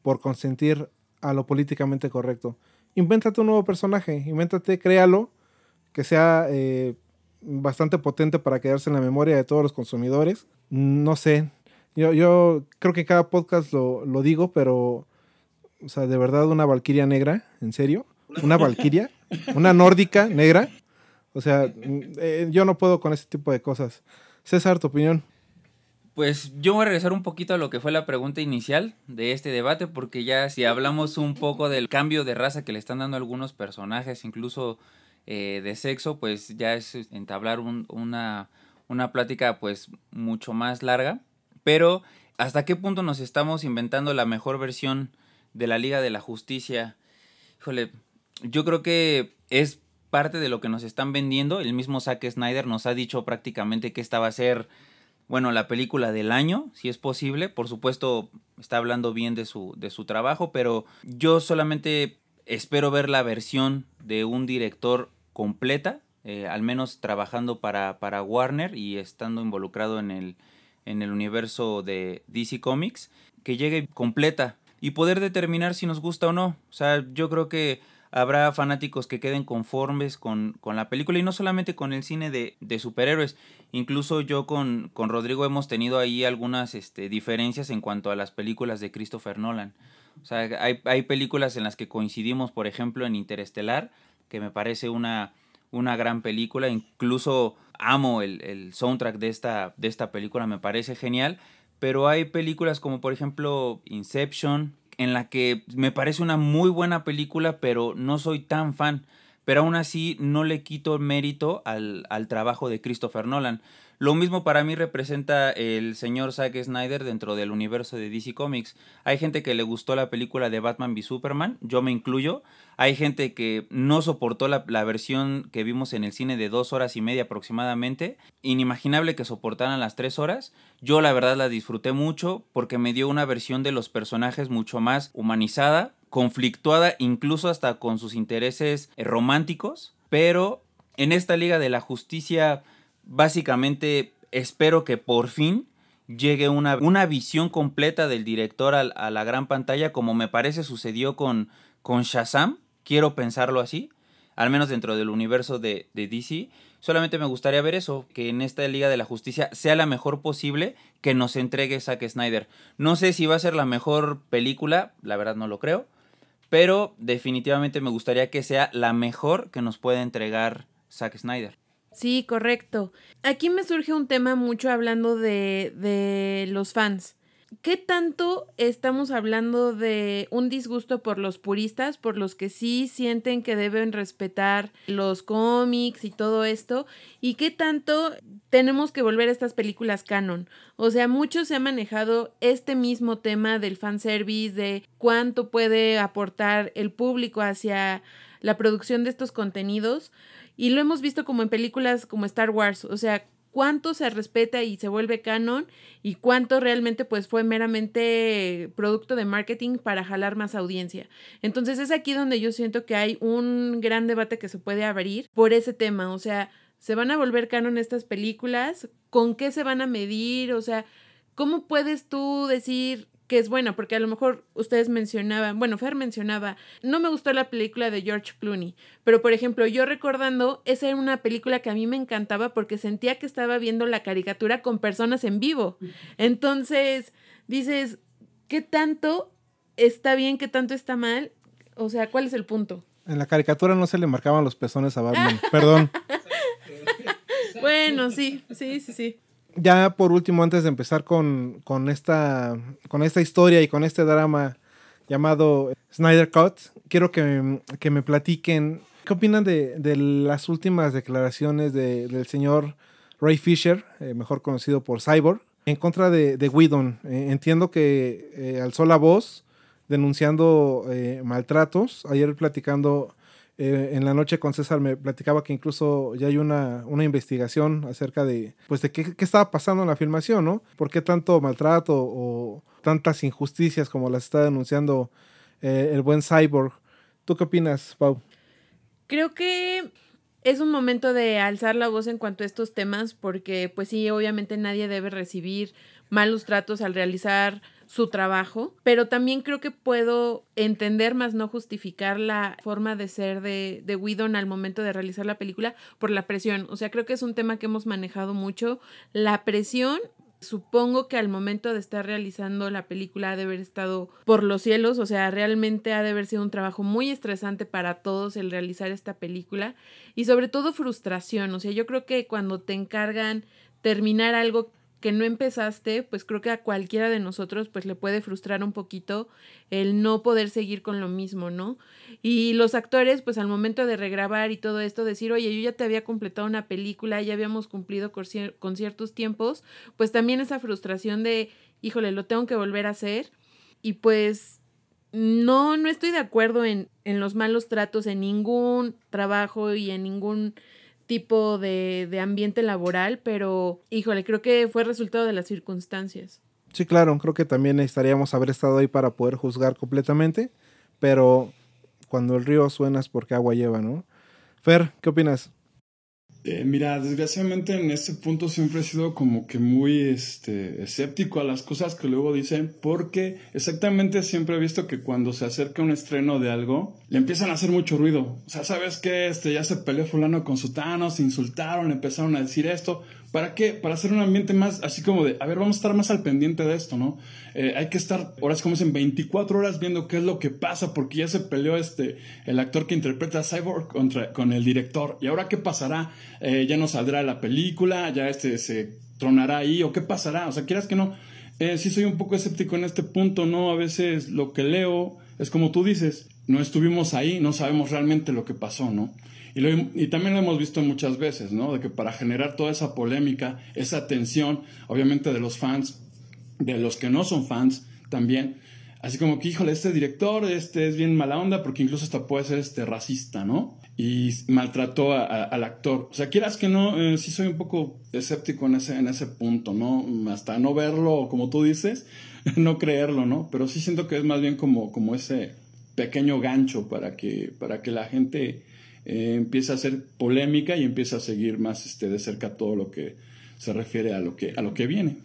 por consentir a lo políticamente correcto. Invéntate un nuevo personaje, invéntate, créalo que sea eh, bastante potente para quedarse en la memoria de todos los consumidores. No sé, yo, yo creo que cada podcast lo, lo digo, pero, o sea, de verdad una valquiria negra, ¿en serio? ¿Una valquiria? ¿Una nórdica negra? O sea, eh, yo no puedo con ese tipo de cosas. César, tu opinión. Pues yo voy a regresar un poquito a lo que fue la pregunta inicial de este debate, porque ya si hablamos un poco del cambio de raza que le están dando algunos personajes, incluso eh, de sexo, pues ya es entablar una, una plática pues mucho más larga. Pero ¿hasta qué punto nos estamos inventando la mejor versión de la Liga de la Justicia? Híjole, yo creo que es parte de lo que nos están vendiendo. El mismo Zack Snyder nos ha dicho prácticamente que esta va a ser bueno, la película del año, si es posible. Por supuesto, está hablando bien de su, de su trabajo, pero yo solamente espero ver la versión de un director completa, eh, al menos trabajando para, para Warner y estando involucrado en el, en el universo de DC Comics, que llegue completa y poder determinar si nos gusta o no. O sea, yo creo que habrá fanáticos que queden conformes con, la película y no solamente con el cine de, superhéroes. Incluso yo con, con, Rodrigo hemos tenido ahí algunas este, diferencias en cuanto a las películas de Christopher Nolan. O sea, hay, hay películas en las que coincidimos, por ejemplo, en Interestelar, que me parece una, una gran película. Incluso amo el, el soundtrack de esta, de esta película, me parece genial. Pero hay películas como por ejemplo Inception, en la que me parece una muy buena película, pero no soy tan fan. Pero aún así no le quito mérito al, al trabajo de Christopher Nolan. Lo mismo para mí representa el señor Zack Snyder dentro del universo de DC Comics. Hay gente que le gustó la película de Batman v Superman, yo me incluyo. Hay gente que no soportó la, versión que vimos en el cine de dos horas y media aproximadamente. Inimaginable que soportaran las tres horas. Yo la verdad la disfruté mucho porque me dio una versión de los personajes mucho más humanizada, conflictuada incluso hasta con sus intereses románticos. Pero en esta Liga de la Justicia básicamente espero que por fin llegue una, una visión completa del director a, la gran pantalla, como me parece sucedió con, con Shazam. Quiero pensarlo así, al menos dentro del universo de, de DC. Solamente me gustaría ver eso, que en esta Liga de la Justicia sea la mejor posible que nos entregue Zack Snyder. No sé si va a ser la mejor película, la verdad no lo creo, pero definitivamente me gustaría que sea la mejor que nos pueda entregar Zack Snyder. Sí, correcto. Aquí me surge un tema mucho hablando de, de los fans. ¿Qué tanto estamos hablando de un disgusto por los puristas, por los que sí sienten que deben respetar los cómics y todo esto? ¿Y qué tanto tenemos que volver a estas películas canon? O sea, mucho se ha manejado este mismo tema del fanservice, de cuánto puede aportar el público hacia la producción de estos contenidos, y lo hemos visto como en películas como Star Wars, o sea, cuánto se respeta y se vuelve canon y cuánto realmente pues fue meramente producto de marketing para jalar más audiencia. Entonces es aquí donde yo siento que hay un gran debate que se puede abrir por ese tema, o sea, ¿se van a volver canon estas películas? ¿Con qué se van a medir? O sea, ¿cómo puedes tú decir que es buena, porque a lo mejor ustedes mencionaban, bueno, Fer mencionaba, no me gustó la película de George Clooney, pero por ejemplo, yo recordando, esa era una película que a mí me encantaba porque sentía que estaba viendo la caricatura con personas en vivo. Entonces, dices, ¿qué tanto está bien, qué tanto está mal? O sea, ¿cuál es el punto? En la caricatura no se le marcaban los pezones a Batman, perdón. bueno, sí, sí, sí, sí ya por último, antes de empezar con, esta, con esta historia y con este drama llamado Snyder Cut, quiero que, me platiquen qué opinan de, las últimas declaraciones del señor Ray Fisher, eh, mejor conocido por Cyborg, en contra de, de Whedon. Eh, entiendo que eh, alzó la voz denunciando maltratos. Ayer platicando eh, en la noche con César me platicaba que incluso ya hay una, una investigación acerca de, pues, de qué, qué, estaba pasando en la filmación, ¿no? ¿Por qué tanto maltrato o tantas injusticias como las está denunciando eh, el buen Cyborg? ¿Tú qué opinas, Pau? Creo que es un momento de alzar la voz en cuanto a estos temas porque, pues sí, obviamente nadie debe recibir malos tratos al realizar su trabajo, pero también creo que puedo entender más no justificar la forma de ser de, de Whedon al momento de realizar la película por la presión. O sea, creo que es un tema que hemos manejado mucho. La presión Supongo que al momento de estar realizando la película ha de haber estado por los cielos, o sea, realmente ha de haber sido un trabajo muy estresante para todos el realizar esta película y sobre todo frustración, o sea, yo creo que cuando te encargan terminar algo que no empezaste, pues creo que a cualquiera de nosotros pues le puede frustrar un poquito el no poder seguir con lo mismo, ¿no? Y los actores pues al momento de regrabar y todo esto decir, oye, yo ya te había completado una película, ya habíamos cumplido con, ciertos tiempos, pues también esa frustración de, híjole, lo tengo que volver a hacer y pues no, no estoy de acuerdo en, en los malos tratos en ningún trabajo y en ningún tipo de, de ambiente laboral, pero híjole, creo que fue resultado de las circunstancias. Sí, claro, creo que también estaríamos haber estado ahí para poder juzgar completamente, pero cuando el río suena es porque agua lleva, ¿no? Fer, ¿qué opinas? Eh, mira, desgraciadamente en este punto siempre he sido como que muy este, escéptico a las cosas que luego dicen, porque exactamente siempre he visto que cuando se acerca un estreno de algo, le empiezan a hacer mucho ruido. O sea, ¿sabes qué? Este, ya se peleó fulano con sutano, se insultaron, empezaron a decir esto. ¿Para qué? Para hacer un ambiente más así como de, a ver, vamos a estar más al pendiente de esto, ¿no? Eh, hay que estar, horas como dicen, 24 horas viendo qué es lo que pasa, porque ya se peleó este, el actor que interpreta a Cyborg contra, con el director. ¿Y ahora qué pasará? Eh, ¿Ya no saldrá la película? ¿Ya este se tronará ahí? ¿O qué pasará? O sea, quieras que no. Eh, sí soy un poco escéptico en este punto, ¿no? A veces lo que leo es como tú dices, no estuvimos ahí, no sabemos realmente lo que pasó, ¿no? Y, también lo hemos visto muchas veces, ¿no? De que para generar toda esa polémica, esa tensión, obviamente de los fans, de los que no son fans también, así como que, híjole, este director este es bien mala onda porque incluso hasta puede ser este racista, ¿no? Y maltrató al actor. O sea, quieras que no, eh, sí soy un poco escéptico en ese, en ese punto, ¿no? Hasta no verlo, como tú dices, no creerlo, ¿no? Pero sí siento que es más bien como, como ese pequeño gancho para que, para que la gente eh, empieza a ser polémica y empieza a seguir más este, de cerca todo lo que se refiere a lo que, a lo que viene.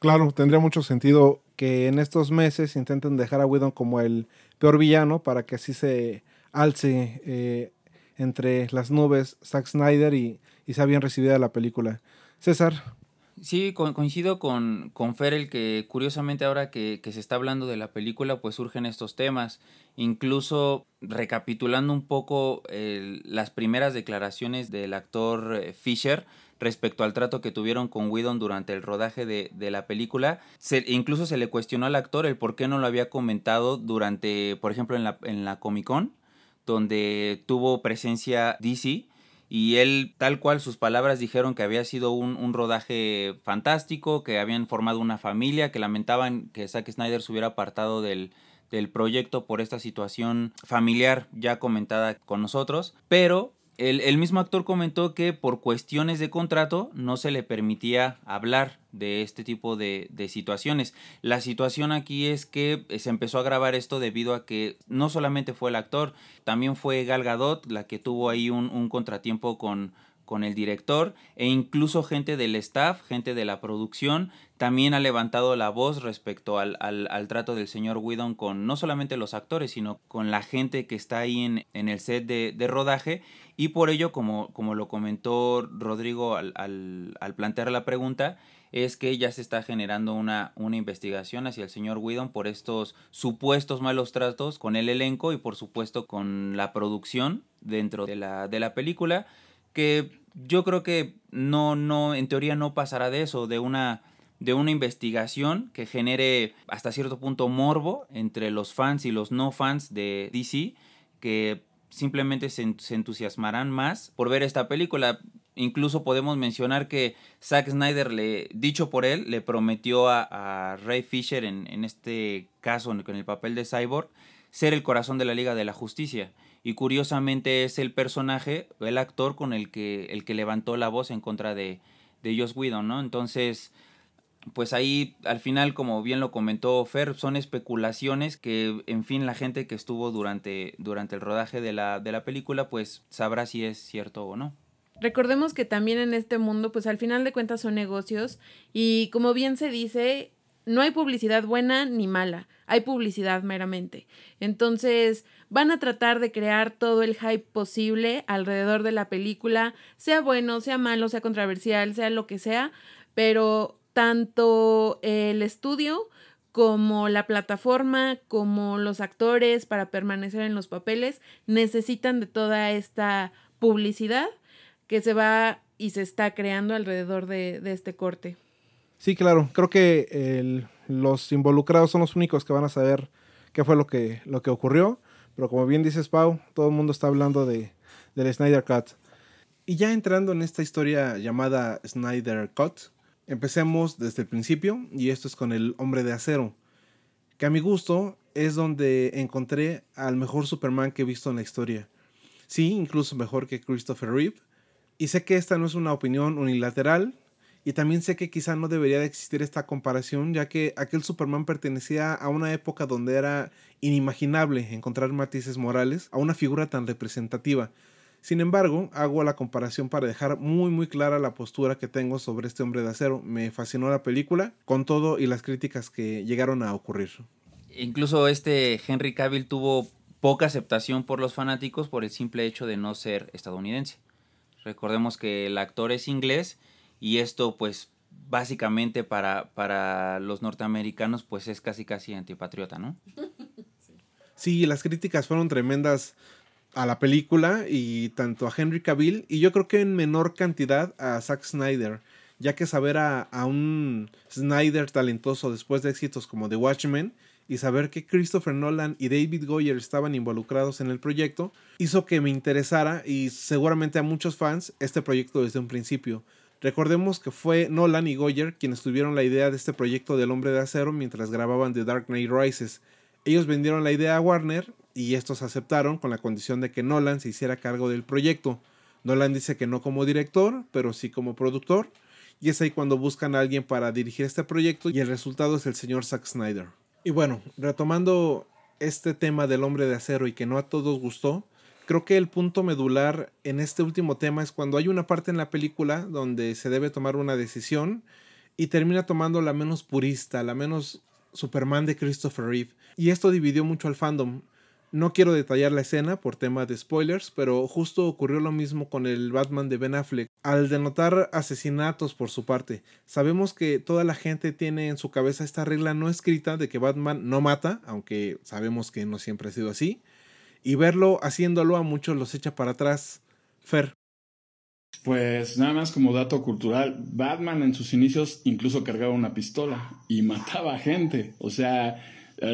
Claro, tendría mucho sentido que en estos meses intenten dejar a Whedon como el peor villano para que así se alce eh, entre las nubes Zack Snyder y, y sea bien recibida la película. César. Sí, coincido con, con Fer, el que curiosamente ahora que, que, se está hablando de la película, pues surgen estos temas. Incluso recapitulando un poco las primeras declaraciones del actor eh, Fisher respecto al trato que tuvieron con Whedon durante el rodaje de, de la película, se, incluso se le cuestionó al actor el por qué no lo había comentado durante, por ejemplo, en la, en la Comic Con, donde tuvo presencia DC y él, tal cual, sus palabras dijeron que había sido un, un, rodaje fantástico, que habían formado una familia, que lamentaban que Zack Snyder se hubiera apartado del, del proyecto por esta situación familiar ya comentada con nosotros, pero el, mismo actor comentó que por cuestiones de contrato no se le permitía hablar de este tipo de, situaciones. La situación aquí es que se empezó a grabar esto debido a que no solamente fue el actor, también fue Gal Gadot la que tuvo ahí un, un contratiempo con, con el director e incluso gente del staff, gente de la producción, también ha levantado la voz respecto al, al, trato del señor Whedon con no solamente los actores, sino con la gente que está ahí en, en el set de, de, rodaje. Y por ello, como, como lo comentó Rodrigo al, al, plantear la pregunta, es que ya se está generando una, una investigación hacia el señor Whedon por estos supuestos malos tratos con el elenco y por supuesto con la producción dentro de la, de la película que yo creo que no, no, en teoría no pasará de eso, de una, de una investigación que genere hasta cierto punto morbo entre los fans y los no fans de DC, que simplemente se, entusiasmarán más por ver esta película. Incluso podemos mencionar que Zack Snyder, le, dicho por él, le prometió a, Ray Fisher, en, en este caso con el papel de Cyborg, ser el corazón de la Liga de la Justicia y curiosamente es el personaje, el actor con el que, el que levantó la voz en contra de, de Joss Whedon, ¿no? Entonces, pues ahí al final, como bien lo comentó Fer, son especulaciones que, en fin, la gente que estuvo durante, durante el rodaje de la, de la película, pues sabrá si es cierto o no. Recordemos que también en este mundo, pues al final de cuentas son negocios y como bien se dice, no hay publicidad buena ni mala, hay publicidad meramente. Entonces, van a tratar de crear todo el hype posible alrededor de la película, sea bueno, sea malo, sea controversial, sea lo que sea, pero tanto el estudio como la plataforma, como los actores para permanecer en los papeles, necesitan de toda esta publicidad que se va y se está creando alrededor de, este corte. Sí, claro. Creo que los involucrados son los únicos que van a saber qué fue lo que, lo que ocurrió. Pero como bien dices, Pau, todo el mundo está hablando de, del Snyder Cut. Y ya entrando en esta historia llamada Snyder Cut, empecemos desde el principio, y esto es con el Hombre de Acero, que a mi gusto es donde encontré al mejor Superman que he visto en la historia. Sí, incluso mejor que Christopher Reeve, Y sé que esta no es una opinión unilateral, y también sé que quizá no debería de existir esta comparación, ya que aquel Superman pertenecía a una época donde era inimaginable encontrar matices morales a una figura tan representativa. Sin embargo, hago la comparación para dejar muy muy clara la postura que tengo sobre este hombre de acero. Me fascinó la película, con todo y las críticas que llegaron a ocurrir. Incluso este Henry Cavill tuvo poca aceptación por los fanáticos por el simple hecho de no ser estadounidense. Recordemos que el actor es inglés y esto pues básicamente para, para los norteamericanos pues es casi casi antipatriota, ¿no? Sí, las críticas fueron tremendas a la película y tanto a Henry Cavill y yo creo que en menor cantidad a Zack Snyder, ya que saber a, a, un Snyder talentoso después de éxitos como The Watchmen y saber que Christopher Nolan y David Goyer estaban involucrados en el proyecto hizo que me interesara y seguramente a muchos fans este proyecto desde un principio. Recordemos que fue Nolan y Goyer quienes tuvieron la idea de este proyecto del hombre de acero mientras grababan The Dark Knight Rises. Ellos vendieron la idea a Warner y estos aceptaron con la condición de que Nolan se hiciera cargo del proyecto. Nolan dice que no como director, pero sí como productor, y es ahí cuando buscan a alguien para dirigir este proyecto y el resultado es el señor Zack Snyder. Y bueno, retomando este tema del hombre de acero y que no a todos gustó, creo que el punto medular en este último tema es cuando hay una parte en la película donde se debe tomar una decisión y termina tomando la menos purista, la menos Superman de Christopher Reeve. Y esto dividió mucho al fandom. No quiero detallar la escena por tema de spoilers, pero justo ocurrió lo mismo con el Batman de Ben Affleck. Al denotar asesinatos por su parte, sabemos que toda la gente tiene en su cabeza esta regla no escrita de que Batman no mata, aunque sabemos que no siempre ha sido así, y verlo haciéndolo a muchos los echa para atrás. Fer. Pues nada más como dato cultural, Batman en sus inicios incluso cargaba una pistola y mataba gente, o sea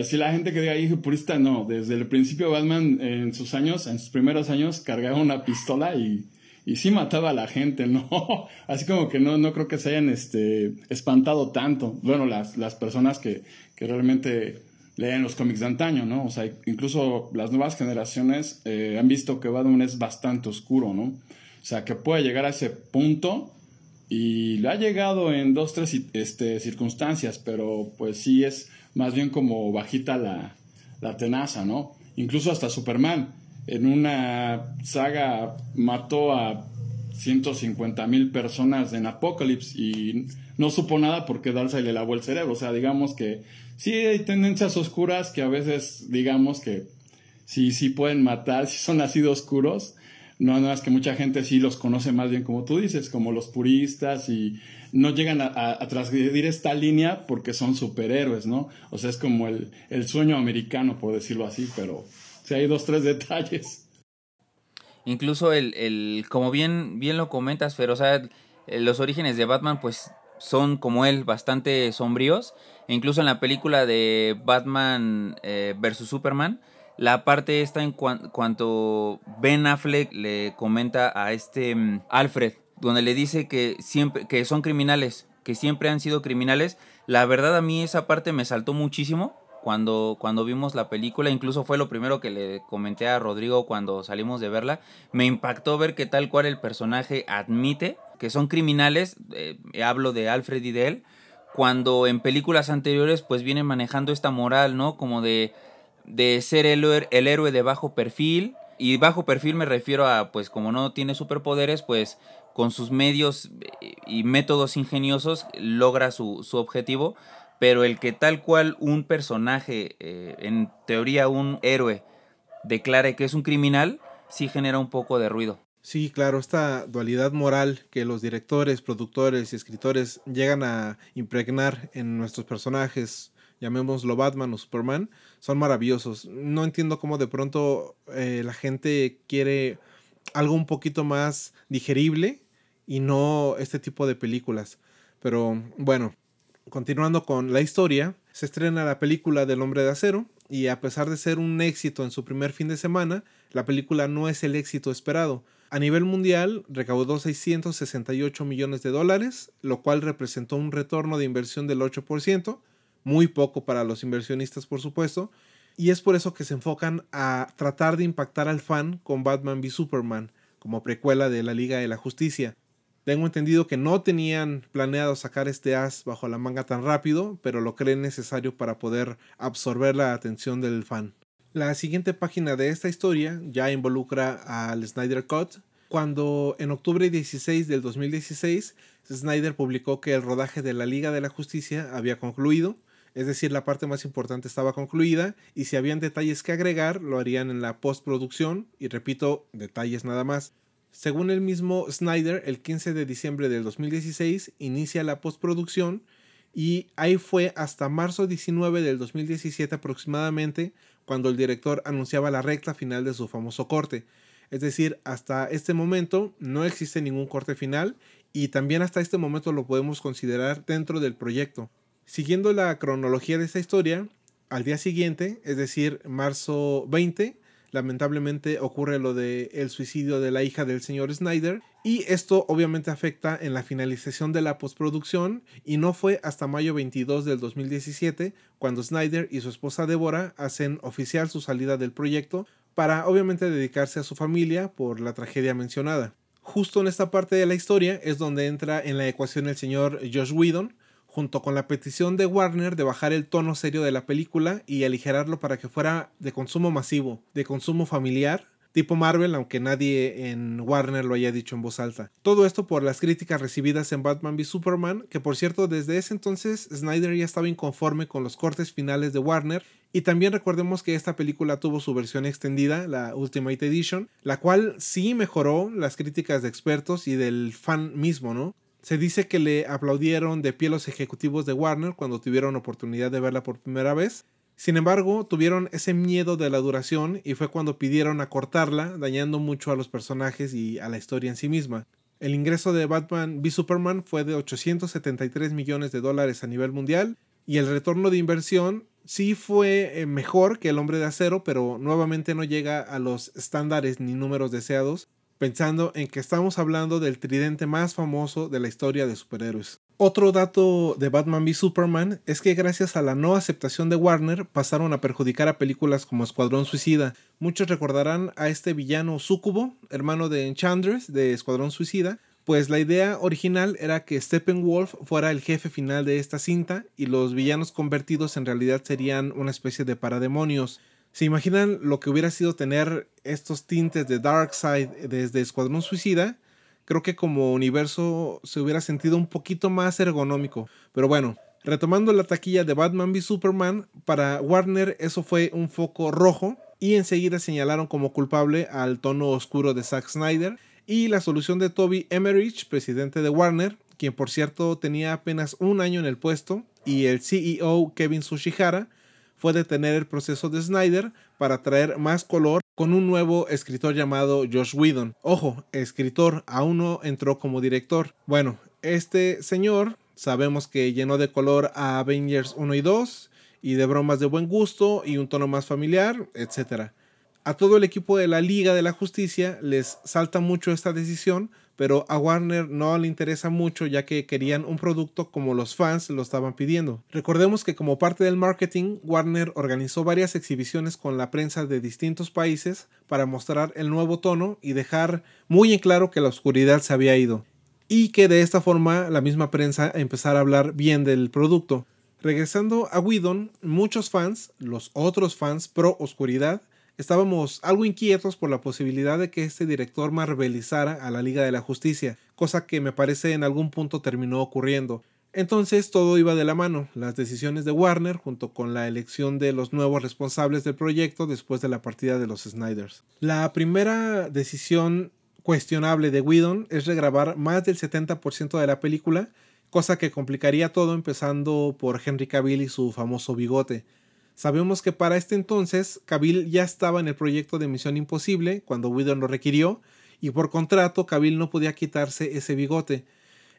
si la gente que diga ahí purista, no. Desde el principio Batman en sus años, en sus primeros años, cargaba una pistola y, y sí mataba a la gente, ¿no? Así como que no, no creo que se hayan este, espantado tanto. Bueno, las, las personas que, que realmente leen los cómics de antaño, ¿no? O sea, incluso las nuevas generaciones eh, han visto que Batman es bastante oscuro, ¿no? O sea, que puede llegar a ese punto y le ha llegado en dos, tres este, circunstancias, pero pues sí es más bien como bajita la, la tenaza, ¿no? Incluso hasta Superman, en una saga mató a 150 mil personas en Apocalypse y no supo nada porque Darkseid le lavó el cerebro. O sea, digamos que sí hay tendencias oscuras que a veces, digamos que sí, sí pueden matar, si son así de oscuros. No, no es que mucha gente sí los conoce más bien como tú dices, como los puristas y no llegan a, transgredir esta línea porque son superhéroes, ¿no? O sea, es como el, el sueño americano, por decirlo así, pero si hay dos, tres detalles. Incluso el, el como bien, bien lo comentas, pero o los orígenes de Batman, pues son como él, bastante sombríos. E incluso en la película de Batman eh, vs. Superman, la parte está en cuanto Ben Affleck le comenta a este mm, Alfred, donde le dice que siempre que son criminales, que siempre han sido criminales. La verdad a mí esa parte me saltó muchísimo cuando, cuando vimos la película, incluso fue lo primero que le comenté a Rodrigo cuando salimos de verla. Me impactó ver que tal cual el personaje admite que son criminales, eh, hablo de Alfred y de cuando en películas anteriores pues viene manejando esta moral, ¿no? Como de, de ser el, el héroe de bajo perfil. Y bajo perfil me refiero a, pues como no tiene superpoderes, pues con sus medios eh, y métodos ingeniosos logra su, objetivo, pero el que tal cual un personaje, eh, en teoría un héroe, declare que es un criminal, sí genera un poco de ruido. Sí, claro, esta dualidad moral que los directores, productores y escritores llegan a impregnar en nuestros personajes, llamémoslo Batman o Superman, son maravillosos. No entiendo cómo de pronto eh, la gente quiere algo un poquito más digerible y no este tipo de películas. Pero bueno, continuando con la historia, se estrena la película del hombre de acero y a pesar de ser un éxito en su primer fin de semana, la película no es el éxito esperado. A nivel mundial recaudó 668 millones de dólares, lo cual representó un retorno de inversión del 8%, muy poco para los inversionistas por supuesto, y es por eso que se enfocan a tratar de impactar al fan con Batman v Superman, como precuela de la Liga de la Justicia. Tengo entendido que no tenían planeado sacar este as bajo la manga tan rápido, pero lo creen necesario para poder absorber la atención del fan. La siguiente página de esta historia ya involucra al Snyder Cut, cuando en octubre 16 del 2016 Snyder publicó que el rodaje de la Liga de la Justicia había concluido, es decir, la parte más importante estaba concluida y si habían detalles que agregar lo harían en la postproducción y repito, detalles nada más. Según el mismo Snyder, el 15 de diciembre del 2016 inicia la postproducción y ahí fue hasta marzo 19 del 2017 aproximadamente cuando el director anunciaba la recta final de su famoso corte. Es decir, hasta este momento no existe ningún corte final y también hasta este momento lo podemos considerar dentro del proyecto. Siguiendo la cronología de esta historia, al día siguiente, es decir, marzo 20, lamentablemente ocurre lo de el suicidio de la hija del señor Snyder y esto obviamente afecta en la finalización de la postproducción y no fue hasta mayo 22 del 2017 cuando Snyder y su esposa Deborah hacen oficial su salida del proyecto para obviamente dedicarse a su familia por la tragedia mencionada. Justo en esta parte de la historia es donde entra en la ecuación el señor Josh Whedon, junto con la petición de Warner de bajar el tono serio de la película y aligerarlo para que fuera de consumo masivo, de consumo familiar, tipo Marvel, aunque nadie en Warner lo haya dicho en voz alta. Todo esto por las críticas recibidas en Batman v Superman, que por cierto desde ese entonces Snyder ya estaba inconforme con los cortes finales de Warner y también recordemos que esta película tuvo su versión extendida, la Ultimate Edition, la cual sí mejoró las críticas de expertos y del fan mismo, ¿no? Se dice que le aplaudieron de pie los ejecutivos de Warner cuando tuvieron oportunidad de verla por primera vez. Sin embargo, tuvieron ese miedo de la duración y fue cuando pidieron acortarla, dañando mucho a los personajes y a la historia en sí misma. El ingreso de Batman v Superman fue de 873 millones de dólares a nivel mundial y el retorno de inversión sí fue eh, mejor que El Hombre de Acero, pero nuevamente no llega a los estándares ni números deseados pensando en que estamos hablando del tridente más famoso de la historia de superhéroes. Otro dato de Batman v Superman es que gracias a la no aceptación de Warner pasaron a perjudicar a películas como Escuadrón Suicida. Muchos recordarán a este villano Sucubo, hermano de Enchantress de Escuadrón Suicida, pues la idea original era que Steppenwolf fuera el jefe final de esta cinta y los villanos convertidos en realidad serían una especie de parademonios. ¿Se imaginan lo que hubiera sido tener estos tintes de Darkseid desde Escuadrón Suicida? Creo que como universo se hubiera sentido un poquito más ergonómico. Pero bueno, retomando la taquilla de Batman v Superman, para Warner eso fue un foco rojo y enseguida señalaron como culpable al tono oscuro de Zack Snyder y la solución de Toby Emmerich, presidente de Warner, quien por cierto tenía apenas un año en el puesto, y el CEO Kevin Sushihara, fue detener el proceso de Snyder para traer más color con un nuevo escritor llamado Josh Whedon. Ojo, escritor, aún no entró como director. Bueno, este señor sabemos que llenó de color a Avengers 1 y 2 y de bromas de buen gusto y un tono más familiar, etc. A todo el equipo de la Liga de la Justicia les salta mucho esta decisión pero a Warner no le interesa mucho ya que querían un producto como los fans lo estaban pidiendo. Recordemos que como parte del marketing, Warner organizó varias exhibiciones con la prensa de distintos países para mostrar el nuevo tono y dejar muy en claro que la oscuridad se había ido. Y que de esta forma la misma prensa empezara a hablar bien del producto. Regresando a Whedon, muchos fans, los otros fans pro oscuridad, estábamos algo inquietos por la posibilidad de que este director marvelizara a la Liga de la Justicia, cosa que me parece en algún punto terminó ocurriendo. Entonces todo iba de la mano, las decisiones de Warner junto con la elección de los nuevos responsables del proyecto después de la partida de los Snyders. La primera decisión cuestionable de Whedon es regrabar más del 70% de la película, cosa que complicaría todo empezando por Henry Cavill y su famoso bigote. Sabemos que para este entonces Cavill ya estaba en el proyecto de Misión Imposible cuando Whedon lo requirió y por contrato Cavill no podía quitarse ese bigote.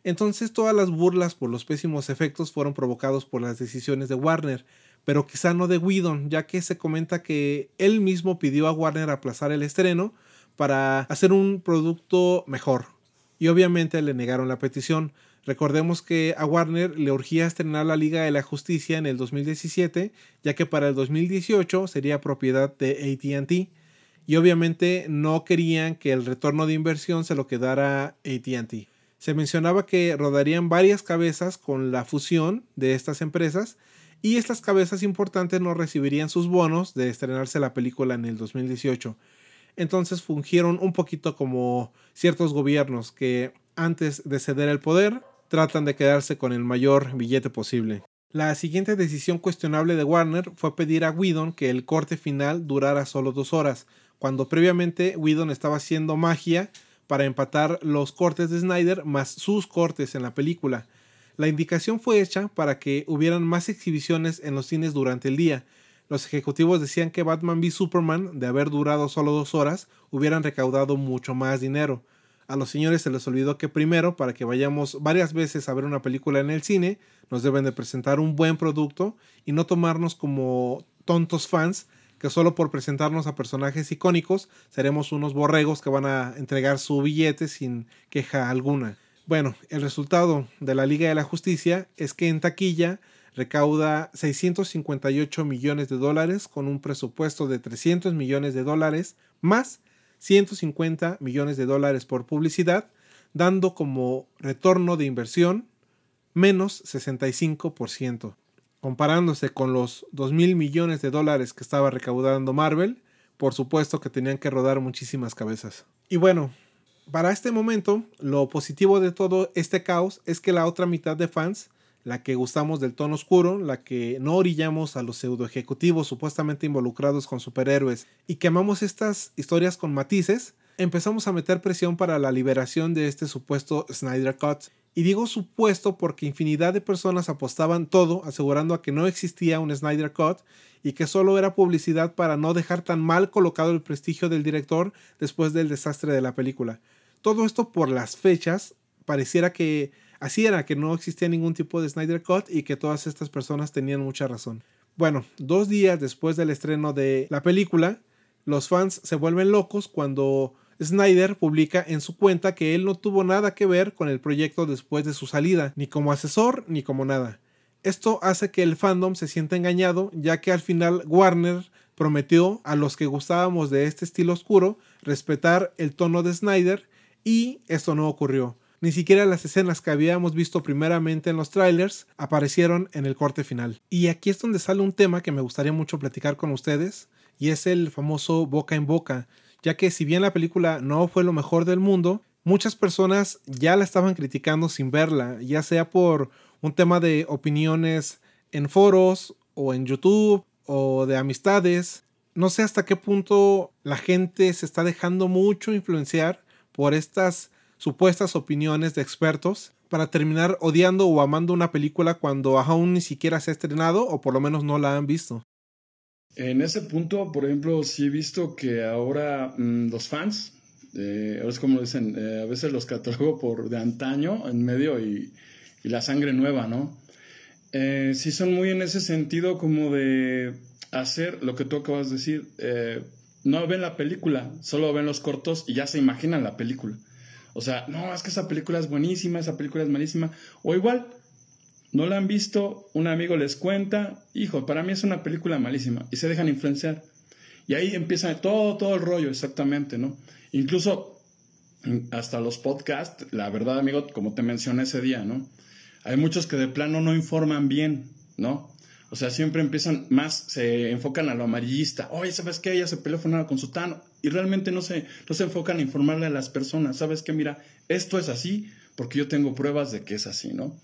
Entonces todas las burlas por los pésimos efectos fueron provocados por las decisiones de Warner, pero quizá no de Whedon, ya que se comenta que él mismo pidió a Warner aplazar el estreno para hacer un producto mejor. Y obviamente le negaron la petición, Recordemos que a Warner le urgía estrenar la Liga de la Justicia en el 2017, ya que para el 2018 sería propiedad de ATT. y obviamente no querían que el retorno de inversión se lo quedara ATT. Se mencionaba que rodarían varias cabezas con la fusión de estas empresas y estas cabezas importantes no recibirían sus bonos de estrenarse la película en el 2018. Entonces fungieron un poquito como ciertos gobiernos que antes de ceder el poder tratan de quedarse con el mayor billete posible. La siguiente decisión cuestionable de Warner fue pedir a Whedon que el corte final durara solo dos horas, cuando previamente Whedon estaba haciendo magia para empatar los cortes de Snyder más sus cortes en la película. La indicación fue hecha para que hubieran más exhibiciones en los cines durante el día. Los ejecutivos decían que Batman v Superman, de haber durado solo dos horas, hubieran recaudado mucho más dinero. A los señores se les olvidó que primero, para que vayamos varias veces a ver una película en el cine, nos deben de presentar un buen producto y no tomarnos como tontos fans que solo por presentarnos a personajes icónicos seremos unos borregos que van a entregar su billete sin queja alguna. Bueno, el resultado de la Liga de la Justicia es que en taquilla recauda 658 millones de dólares con un presupuesto de 300 millones de dólares más 150 millones de dólares por publicidad, dando como retorno de inversión menos 65%. Comparándose con los 2 mil millones de dólares que estaba recaudando Marvel, por supuesto que tenían que rodar muchísimas cabezas. Y bueno, para este momento, lo positivo de todo este caos es que la otra mitad de fans, la que gustamos del tono oscuro, la que no orillamos a los pseudo ejecutivos supuestamente involucrados con superhéroes y que amamos estas historias con matices, empezamos a meter presión para la liberación de este supuesto Snyder Cut y digo supuesto porque infinidad de personas apostaban todo asegurando a que no existía un Snyder Cut y que solo era publicidad para no dejar tan mal colocado el prestigio del director después del desastre de la película. Todo esto por las fechas, pareciera que así era, que no existía ningún tipo de Snyder Cut y que todas estas personas tenían mucha razón. Bueno, dos días después del estreno de la película, los fans se vuelven locos cuando Snyder publica en su cuenta que él no tuvo nada que ver con el proyecto después de su salida, ni como asesor ni como nada. Esto hace que el fandom se sienta engañado, ya que al final Warner prometió a los que gustábamos de este estilo oscuro respetar el tono de Snyder y esto no ocurrió. Ni siquiera las escenas que habíamos visto primeramente en los trailers aparecieron en el corte final. Y aquí es donde sale un tema que me gustaría mucho platicar con ustedes, y es el famoso boca en boca ya que si bien la película no fue lo mejor del mundo, muchas personas ya la estaban criticando sin verla, ya sea por un tema de opiniones en foros o en YouTube o de amistades. No sé hasta qué punto la gente se está dejando mucho influenciar por estas supuestas opiniones de expertos para terminar odiando o amando una película cuando aún ni siquiera se ha estrenado o por lo menos no la han visto. En ese punto, por ejemplo, sí he visto que ahora mm, los fans, eh, es como dicen, eh, a veces los catalogo por de antaño en medio y, la sangre nueva, ¿no? Eh, sí son muy en ese sentido como de hacer lo que tú acabas de decir. no ven la película, solo ven los cortos y ya se imaginan la película. O sea, no, es que esa película es buenísima, esa película es malísima. O igual, no la han visto, un amigo les cuenta, hijo, para mí es una película malísima, y se dejan influenciar. Y ahí empieza todo, todo el rollo, exactamente, ¿no? Incluso hasta los podcasts, la verdad, amigo, como te mencioné ese día, ¿no? Hay muchos que de plano no informan bien, ¿no? O sea, siempre empiezan más, se enfocan a lo amarillista. Oye, ¿sabes qué? Ella se peleó con su tano. Y realmente no se, no se enfocan a informarle a las personas. ¿Sabes qué? Mira, esto es así porque yo tengo pruebas de que es así, ¿no?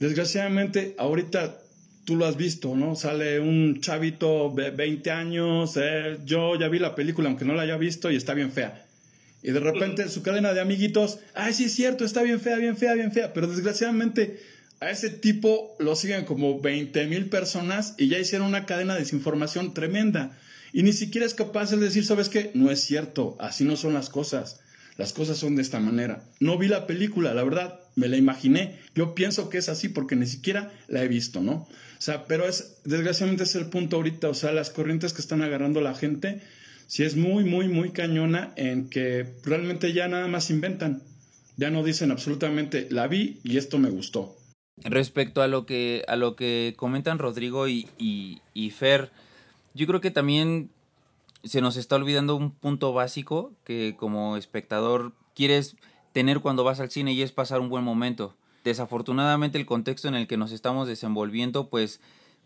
Desgraciadamente, ahorita tú lo has visto, ¿no? Sale un chavito de 20 años, eh, yo ya vi la película, aunque no la haya visto, y está bien fea. Y de repente su cadena de amiguitos, ay, sí es cierto, está bien fea, bien fea, bien fea. Pero desgraciadamente a ese tipo lo siguen como 20 mil personas y ya hicieron una cadena de desinformación tremenda. Y ni siquiera es capaz de decir, ¿sabes qué? No es cierto, así no son las cosas. Las cosas son de esta manera. No vi la película, la verdad, me la imaginé. Yo pienso que es así porque ni siquiera la he visto, ¿no? O sea, pero es, desgraciadamente es el punto ahorita, o sea, las corrientes que están agarrando la gente, sí es muy, muy, muy cañona en que realmente ya nada más inventan. Ya no dicen absolutamente, la vi y esto me gustó. Respecto a lo que, a lo que comentan Rodrigo y, y, Fer, yo creo que también se nos está olvidando un punto básico que como espectador quieres tener cuando vas al cine y es pasar un buen momento. Desafortunadamente el contexto en el que nos estamos desenvolviendo pues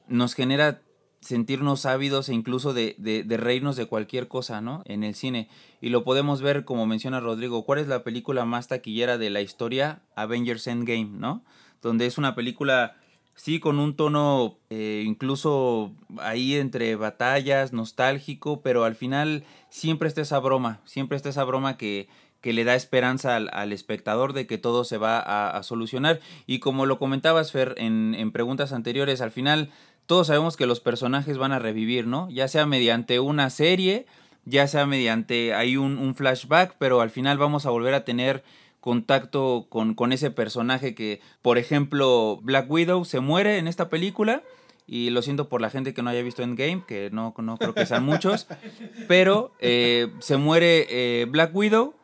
nos genera sentirnos ávidos e incluso de, de, de, reírnos de cualquier cosa, ¿no? En el cine. Y lo podemos ver, como menciona Rodrigo, ¿cuál es la película más taquillera de la historia? Avengers Endgame, ¿no? Donde es una película, sí, con un tono eh, incluso ahí entre batallas, nostálgico, pero al final siempre está esa broma, siempre está esa broma que, que le da esperanza al, al, espectador de que todo se va a, a solucionar. Y como lo comentabas, Fer, en, en preguntas anteriores, al final todos sabemos que los personajes van a revivir, ¿no? Ya sea mediante una serie, ya sea mediante hay un, un flashback, pero al final vamos a volver a tener contacto con, con, ese personaje que, por ejemplo, Black Widow se muere en esta película. Y lo siento por la gente que no haya visto Endgame, que no, no creo que sean muchos. pero eh, se muere eh, Black Widow,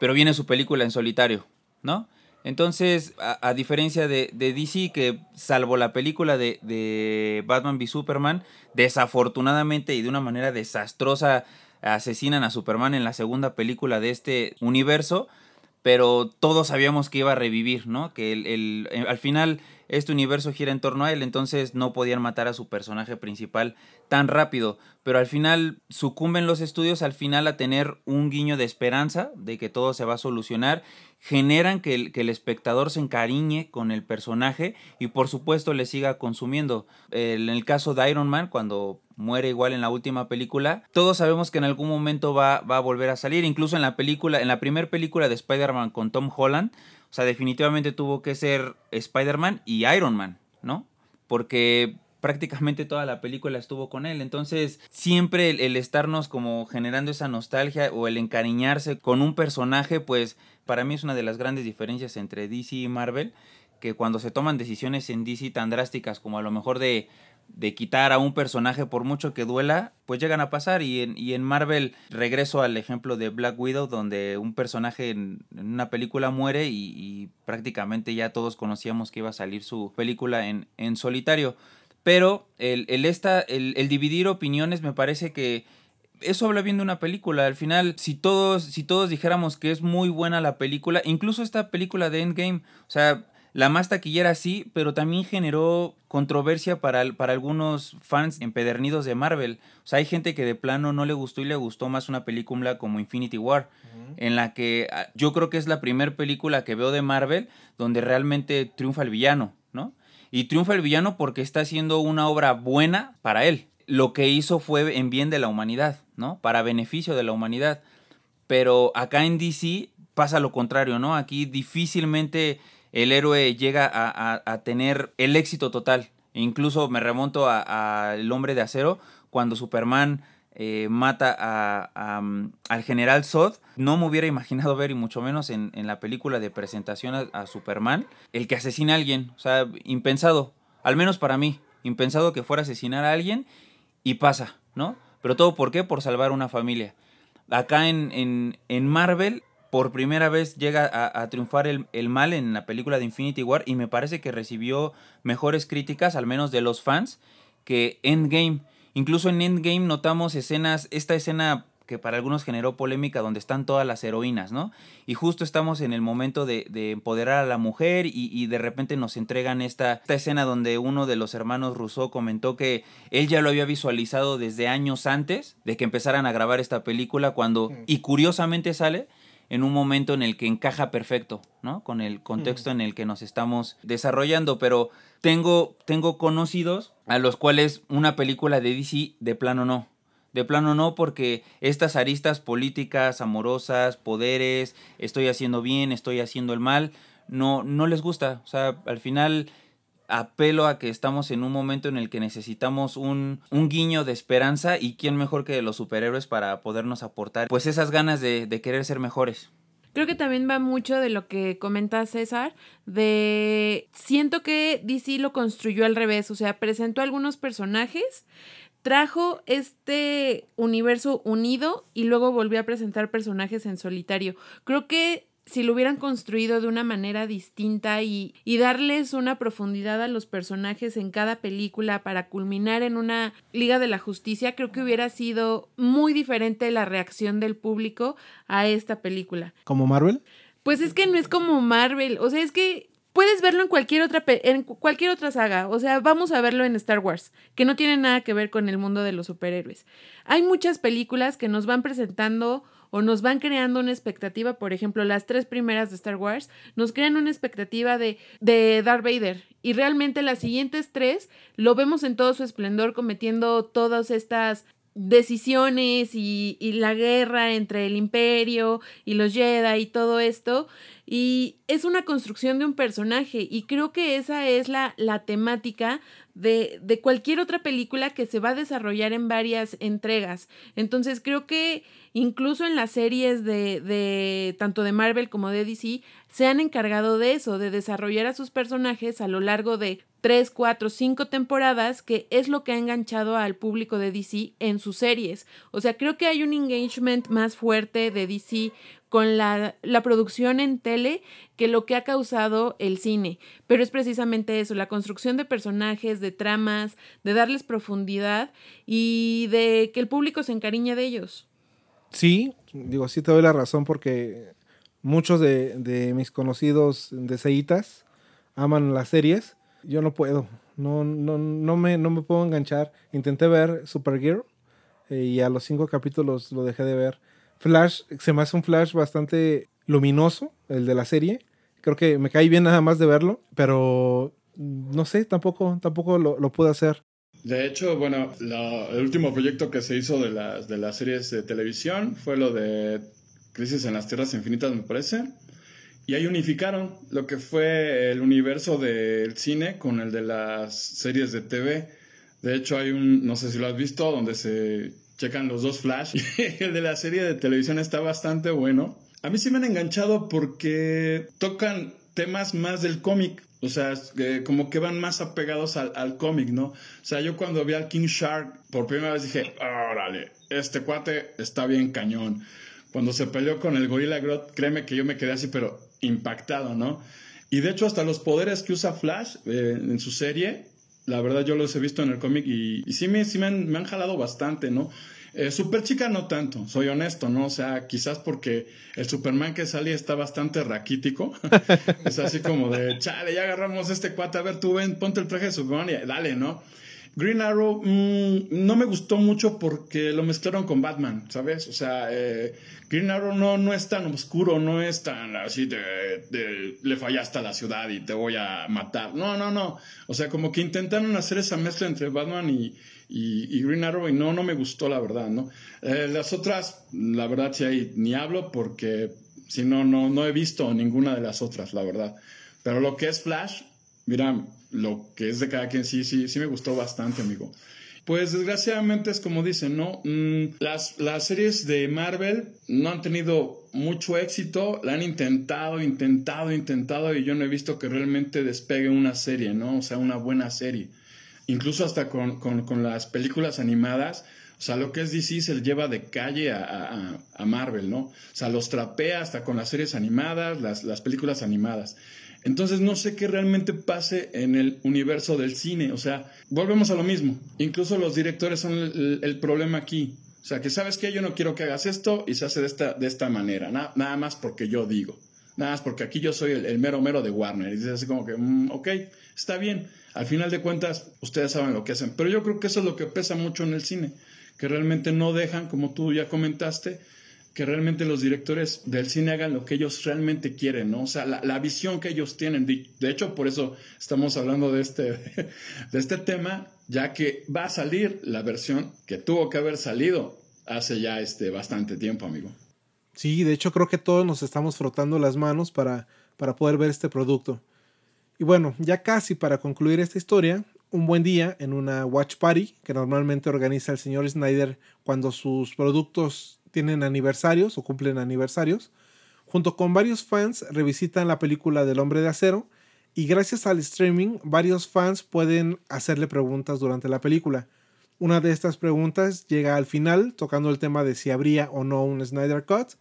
pero viene su película en solitario, ¿no? Entonces, a, a diferencia de, de, DC, que salvo la película de, de, Batman v Superman, desafortunadamente y de una manera desastrosa asesinan a Superman en la segunda película de este universo, pero todos sabíamos que iba a revivir, ¿no? Que el, el, el, al final este universo gira en torno a él, entonces no podían matar a su personaje principal tan rápido, pero al final sucumben los estudios al final a tener un guiño de esperanza de que todo se va a solucionar, generan que el, que el espectador se encariñe con el personaje y por supuesto le siga consumiendo. En el caso de Iron Man, cuando muere igual en la última película, todos sabemos que en algún momento va, va a volver a salir, incluso en la película, en la primera película de Spider-Man con Tom Holland, o sea, definitivamente tuvo que ser Spider-Man y Iron Man, ¿no? Porque prácticamente toda la película estuvo con él. Entonces, siempre el, el, estarnos como generando esa nostalgia o el encariñarse con un personaje, pues para mí es una de las grandes diferencias entre DC y Marvel, que cuando se toman decisiones en DC tan drásticas como a lo mejor de de quitar a un personaje por mucho que duela, pues llegan a pasar. Y en, y en Marvel regreso al ejemplo de Black Widow, donde un personaje en, una película muere y, y, prácticamente ya todos conocíamos que iba a salir su película en, en solitario. Pero el, el, esta, el, el dividir opiniones me parece que eso habla bien de una película. Al final, si todos, si todos dijéramos que es muy buena la película, incluso esta película de Endgame, o sea, la más taquillera sí, pero también generó controversia para, para algunos fans empedernidos de Marvel. O sea, hay gente que de plano no le gustó y le gustó más una película como Infinity War, uh -huh. en la que yo creo que es la primera película que veo de Marvel donde realmente triunfa el villano, ¿no? Y triunfa el villano porque está haciendo una obra buena para él. Lo que hizo fue en bien de la humanidad, ¿no? Para beneficio de la humanidad. Pero acá en DC pasa lo contrario, ¿no? Aquí difícilmente el héroe llega a, a, a tener el éxito total. E incluso me remonto a, El hombre de acero, cuando Superman eh, mata a, al general Zod. No me hubiera imaginado ver, y mucho menos en, en la película de presentación a, Superman, el que asesina a alguien. O sea, impensado. Al menos para mí. Impensado que fuera a asesinar a alguien y pasa, ¿no? Pero todo por qué? Por salvar una familia. Acá en, en, en Marvel por primera vez llega a, a triunfar el, el, mal en la película de Infinity War y me parece que recibió mejores críticas, al menos de los fans, que Endgame. Incluso en Endgame notamos escenas, esta escena que para algunos generó polémica donde están todas las heroínas, ¿no? Y justo estamos en el momento de, de empoderar a la mujer y, y, de repente nos entregan esta, esta escena donde uno de los hermanos Rousseau comentó que él ya lo había visualizado desde años antes de que empezaran a grabar esta película cuando, y curiosamente sale, en un momento en el que encaja perfecto, ¿no? Con el contexto mm. en el que nos estamos desarrollando, pero tengo, tengo conocidos a los cuales una película de DC de plano no. De plano no, porque estas aristas políticas, amorosas, poderes, estoy haciendo bien, estoy haciendo el mal, no, no les gusta. O sea, al final apelo a que estamos en un momento en el que necesitamos un, un, guiño de esperanza y quién mejor que los superhéroes para podernos aportar pues esas ganas de, de querer ser mejores. Creo que también va mucho de lo que comenta César, de siento que DC lo construyó al revés, o sea, presentó algunos personajes, trajo este universo unido y luego volvió a presentar personajes en solitario. Creo que si lo hubieran construido de una manera distinta y, y, darles una profundidad a los personajes en cada película para culminar en una Liga de la Justicia, creo que hubiera sido muy diferente la reacción del público a esta película. ¿Como Marvel? Pues es que no es como Marvel, o sea, es que puedes verlo en cualquier otra en cualquier otra saga, o sea, vamos a verlo en Star Wars, que no tiene nada que ver con el mundo de los superhéroes. Hay muchas películas que nos van presentando o nos van creando una expectativa, por ejemplo, las tres primeras de Star Wars nos crean una expectativa de, de Darth Vader y realmente las siguientes tres lo vemos en todo su esplendor cometiendo todas estas decisiones y, y, la guerra entre el imperio y los Jedi y todo esto. Y es una construcción de un personaje y creo que esa es la, la temática de, de, cualquier otra película que se va a desarrollar en varias entregas. Entonces creo que incluso en las series de, de tanto de Marvel como de DC se han encargado de eso, de desarrollar a sus personajes a lo largo de tres, cuatro, cinco temporadas, que es lo que ha enganchado al público de DC en sus series. O sea, creo que hay un engagement más fuerte de DC con la, la, producción en tele que lo que ha causado el cine. Pero es precisamente eso, la construcción de personajes, de tramas, de darles profundidad y de que el público se encariñe de ellos. Sí, digo, sí te doy la razón porque muchos de, de mis conocidos de ceitas aman las series yo no puedo. No, no, no, me, no me puedo enganchar. Intenté ver Supergirl eh, y a los cinco capítulos lo dejé de ver. Flash, se me hace un Flash bastante luminoso, el de la serie. Creo que me cae bien nada más de verlo, pero no sé, tampoco, tampoco lo, lo pude hacer. De hecho, bueno, el último proyecto que se hizo de las, de las series de televisión fue lo de Crisis en las Tierras Infinitas, me parece. Y ahí unificaron lo que fue el universo del cine con el de las series de TV. De hecho, hay un, no sé si lo has visto, donde se checan los dos Flash. el de la serie de televisión está bastante bueno. A mí sí me han enganchado porque tocan temas más del cómic. O sea, como que van más apegados al, al cómic, ¿no? O sea, yo cuando vi al King Shark por primera vez dije, órale, este cuate está bien cañón. Cuando se peleó con el Gorilla Grodd, créeme que yo me quedé así, pero impactado, ¿no? Y de hecho hasta los poderes que usa Flash eh, en su serie, la verdad yo los he visto en el cómic y, sí, me, sí me, han, jalado bastante, ¿no? Eh, Super chica no tanto, soy honesto, ¿no? O sea, quizás porque el Superman que sale está bastante raquítico. es así como de, chale, ya agarramos este cuate, a ver, tú ven, ponte el traje de Superman y dale, ¿no? Green Arrow mm, no me gustó mucho porque lo mezclaron con Batman, ¿sabes? O sea, eh, Green Arrow no, no es tan oscuro, no es tan así de, le fallaste a la ciudad y te voy a matar. No, no, no. O sea, como que intentaron hacer esa mezcla entre Batman y, y, Green Arrow y no, no me gustó la verdad, ¿no? Eh, las otras, la verdad, sí hay, ni hablo porque si no, no, no he visto ninguna de las otras, la verdad. Pero lo que es Flash, mira, lo que es de cada quien, sí, sí, sí me gustó bastante, amigo. Pues desgraciadamente es como dicen, ¿no? Mm, las, las series de Marvel no han tenido mucho éxito, la han intentado, intentado, intentado y yo no he visto que realmente despegue una serie, ¿no? O sea, una buena serie. Incluso hasta con, con, las películas animadas, o sea, lo que es DC se le lleva de calle a, a, a, Marvel, ¿no? O sea, los trapea hasta con las series animadas, las, las películas animadas. Entonces no sé qué realmente pase en el universo del cine. O sea, volvemos a lo mismo. Incluso los directores son el, problema aquí. O sea, que sabes que yo no quiero que hagas esto y se hace de esta, de esta manera. nada más porque yo digo. Nada más porque aquí yo soy el, mero mero de Warner. Y dices así como que, mm, ok, está bien. Al final de cuentas, ustedes saben lo que hacen. Pero yo creo que eso es lo que pesa mucho en el cine. Que realmente no dejan, como tú ya comentaste, que realmente los directores del cine hagan lo que ellos realmente quieren, ¿no? O sea, la, visión que ellos tienen. De, hecho, por eso estamos hablando de este, de este tema, ya que va a salir la versión que tuvo que haber salido hace ya este, bastante tiempo, amigo. Sí, de hecho creo que todos nos estamos frotando las manos para, para poder ver este producto. Y bueno, ya casi para concluir esta historia, un buen día en una watch party que normalmente organiza el señor Snyder cuando sus productos tienen aniversarios o cumplen aniversarios. Junto con varios fans revisitan la película del hombre de acero y gracias al streaming varios fans pueden hacerle preguntas durante la película. Una de estas preguntas llega al final tocando el tema de si habría o no un Snyder Cut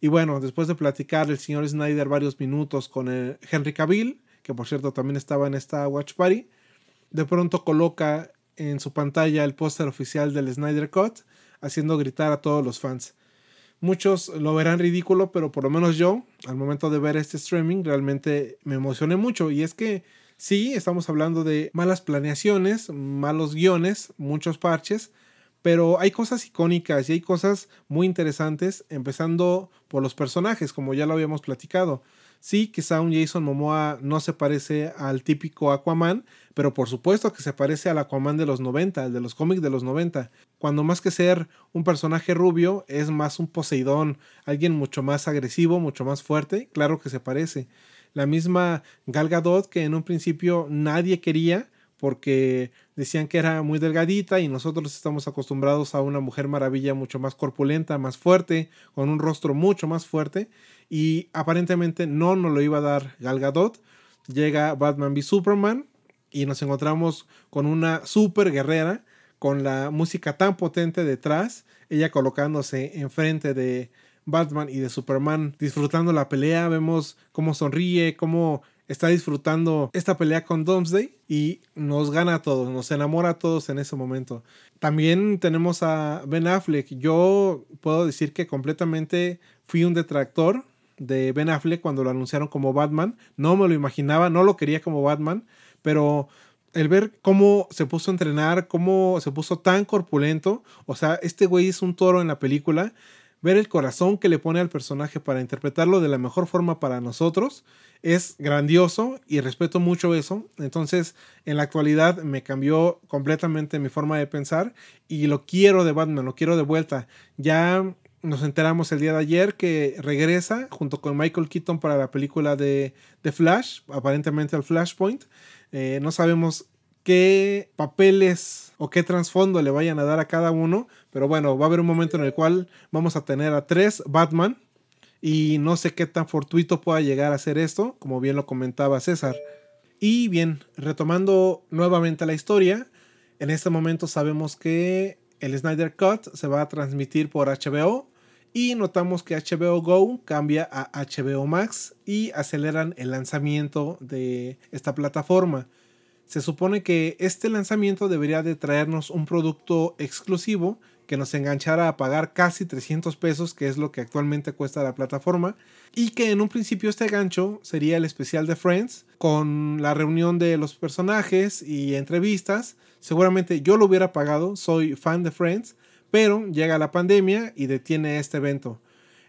Y bueno, después de platicar el señor Snyder varios minutos con Henry Cavill, que por cierto también estaba en esta Watch Party, de pronto coloca en su pantalla el póster oficial del Snyder Cut, haciendo gritar a todos los fans. Muchos lo verán ridículo, pero por lo menos yo, al momento de ver este streaming, realmente me emocioné mucho. Y es que sí, estamos hablando de malas planeaciones, malos guiones, muchos parches, pero hay cosas icónicas y hay cosas muy interesantes, empezando por los personajes, como ya lo habíamos platicado. Sí, quizá un Jason Momoa no se parece al típico Aquaman, pero por supuesto que se parece al Aquaman de los 90, el de los cómics de los 90. Cuando más que ser un personaje rubio, es más un Poseidón, alguien mucho más agresivo, mucho más fuerte, claro que se parece. La misma Gal Gadot que en un principio nadie quería, porque decían que era muy delgadita y nosotros estamos acostumbrados a una mujer maravilla mucho más corpulenta, más fuerte, con un rostro mucho más fuerte y aparentemente no nos lo iba a dar Gal Gadot. Llega Batman v Superman y nos encontramos con una super guerrera con la música tan potente detrás, ella colocándose enfrente de Batman y de Superman disfrutando la pelea, vemos cómo sonríe, cómo está disfrutando esta pelea con Doomsday y nos gana a todos, nos enamora a todos en ese momento. También tenemos a Ben Affleck. Yo puedo decir que completamente fui un detractor de Ben Affleck cuando lo anunciaron como Batman. No me lo imaginaba, no lo quería como Batman, pero el ver cómo se puso a entrenar, cómo se puso tan corpulento, o sea, este güey es un toro en la película, ver el corazón que le pone al personaje para interpretarlo de la mejor forma para nosotros es grandioso y respeto mucho eso. Entonces, en la actualidad me cambió completamente mi forma de pensar y lo quiero de Batman, lo quiero de vuelta. Ya nos enteramos el día de ayer que regresa junto con Michael Keaton para la película de, de Flash, aparentemente al Flashpoint. Eh, no sabemos qué papeles o qué trasfondo le vayan a dar a cada uno, pero bueno, va a haber un momento en el cual vamos a tener a tres Batman y no sé qué tan fortuito pueda llegar a ser esto, como bien lo comentaba César. Y bien, retomando nuevamente la historia, en este momento sabemos que el Snyder Cut se va a transmitir por HBO y notamos que HBO Go cambia a HBO Max y aceleran el lanzamiento de esta plataforma. Se supone que este lanzamiento debería de traernos un producto exclusivo que nos enganchara a pagar casi 300 pesos, que es lo que actualmente cuesta la plataforma, y que en un principio este gancho sería el especial de Friends, con la reunión de los personajes y entrevistas. Seguramente yo lo hubiera pagado, soy fan de Friends, pero llega la pandemia y detiene este evento.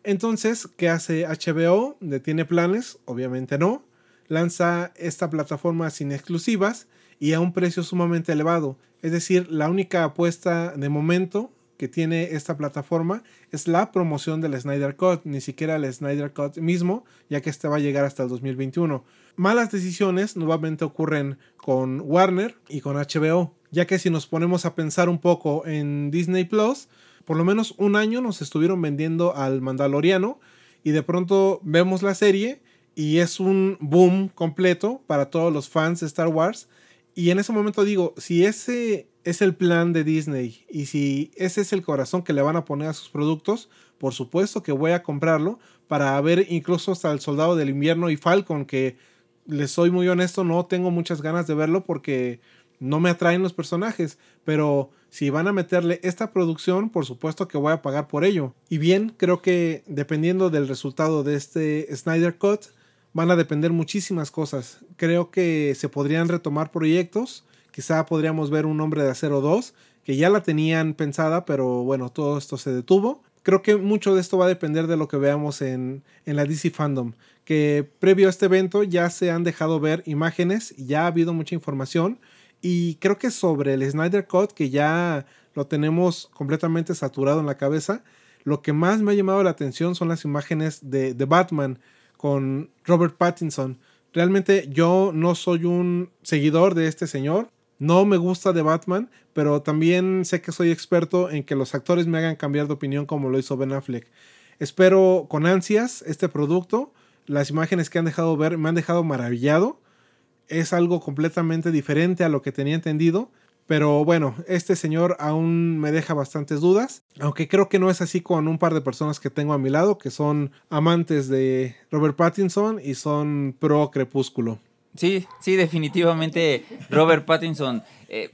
Entonces, ¿qué hace HBO? ¿Detiene planes? Obviamente no. Lanza esta plataforma sin exclusivas y a un precio sumamente elevado. Es decir, la única apuesta de momento que tiene esta plataforma es la promoción del Snyder Cut, ni siquiera el Snyder Cut mismo, ya que este va a llegar hasta el 2021. Malas decisiones nuevamente ocurren con Warner y con HBO, ya que si nos ponemos a pensar un poco en Disney Plus, por lo menos un año nos estuvieron vendiendo al Mandaloriano y de pronto vemos la serie y es un boom completo para todos los fans de Star Wars. Y en ese momento digo, si ese es el plan de Disney y si ese es el corazón que le van a poner a sus productos, por supuesto que voy a comprarlo para ver incluso hasta el Soldado del Invierno y Falcon, que les soy muy honesto, no tengo muchas ganas de verlo porque no me atraen los personajes, pero si van a meterle esta producción, por supuesto que voy a pagar por ello. Y bien, creo que dependiendo del resultado de este Snyder Cut, van a depender muchísimas cosas. Creo que se podrían retomar proyectos Quizá podríamos ver un Hombre de Acero 2, que ya la tenían pensada, pero bueno, todo esto se detuvo. Creo que mucho de esto va a depender de lo que veamos en, en la DC Fandom, que previo a este evento ya se han dejado ver imágenes, ya ha habido mucha información, y creo que sobre el Snyder Cut, que ya lo tenemos completamente saturado en la cabeza, lo que más me ha llamado la atención son las imágenes de, Batman con Robert Pattinson. Realmente yo no soy un seguidor de este señor, no me gusta de Batman, pero también sé que soy experto en que los actores me hagan cambiar de opinión como lo hizo Ben Affleck. Espero con ansias este producto. Las imágenes que han dejado ver me han dejado maravillado. Es algo completamente diferente a lo que tenía entendido, Pero bueno, este señor aún me deja bastantes dudas, aunque creo que no es así con un par de personas que tengo a mi lado, que son amantes de Robert Pattinson y son pro crepúsculo. Sí, sí, definitivamente Robert Pattinson. Eh,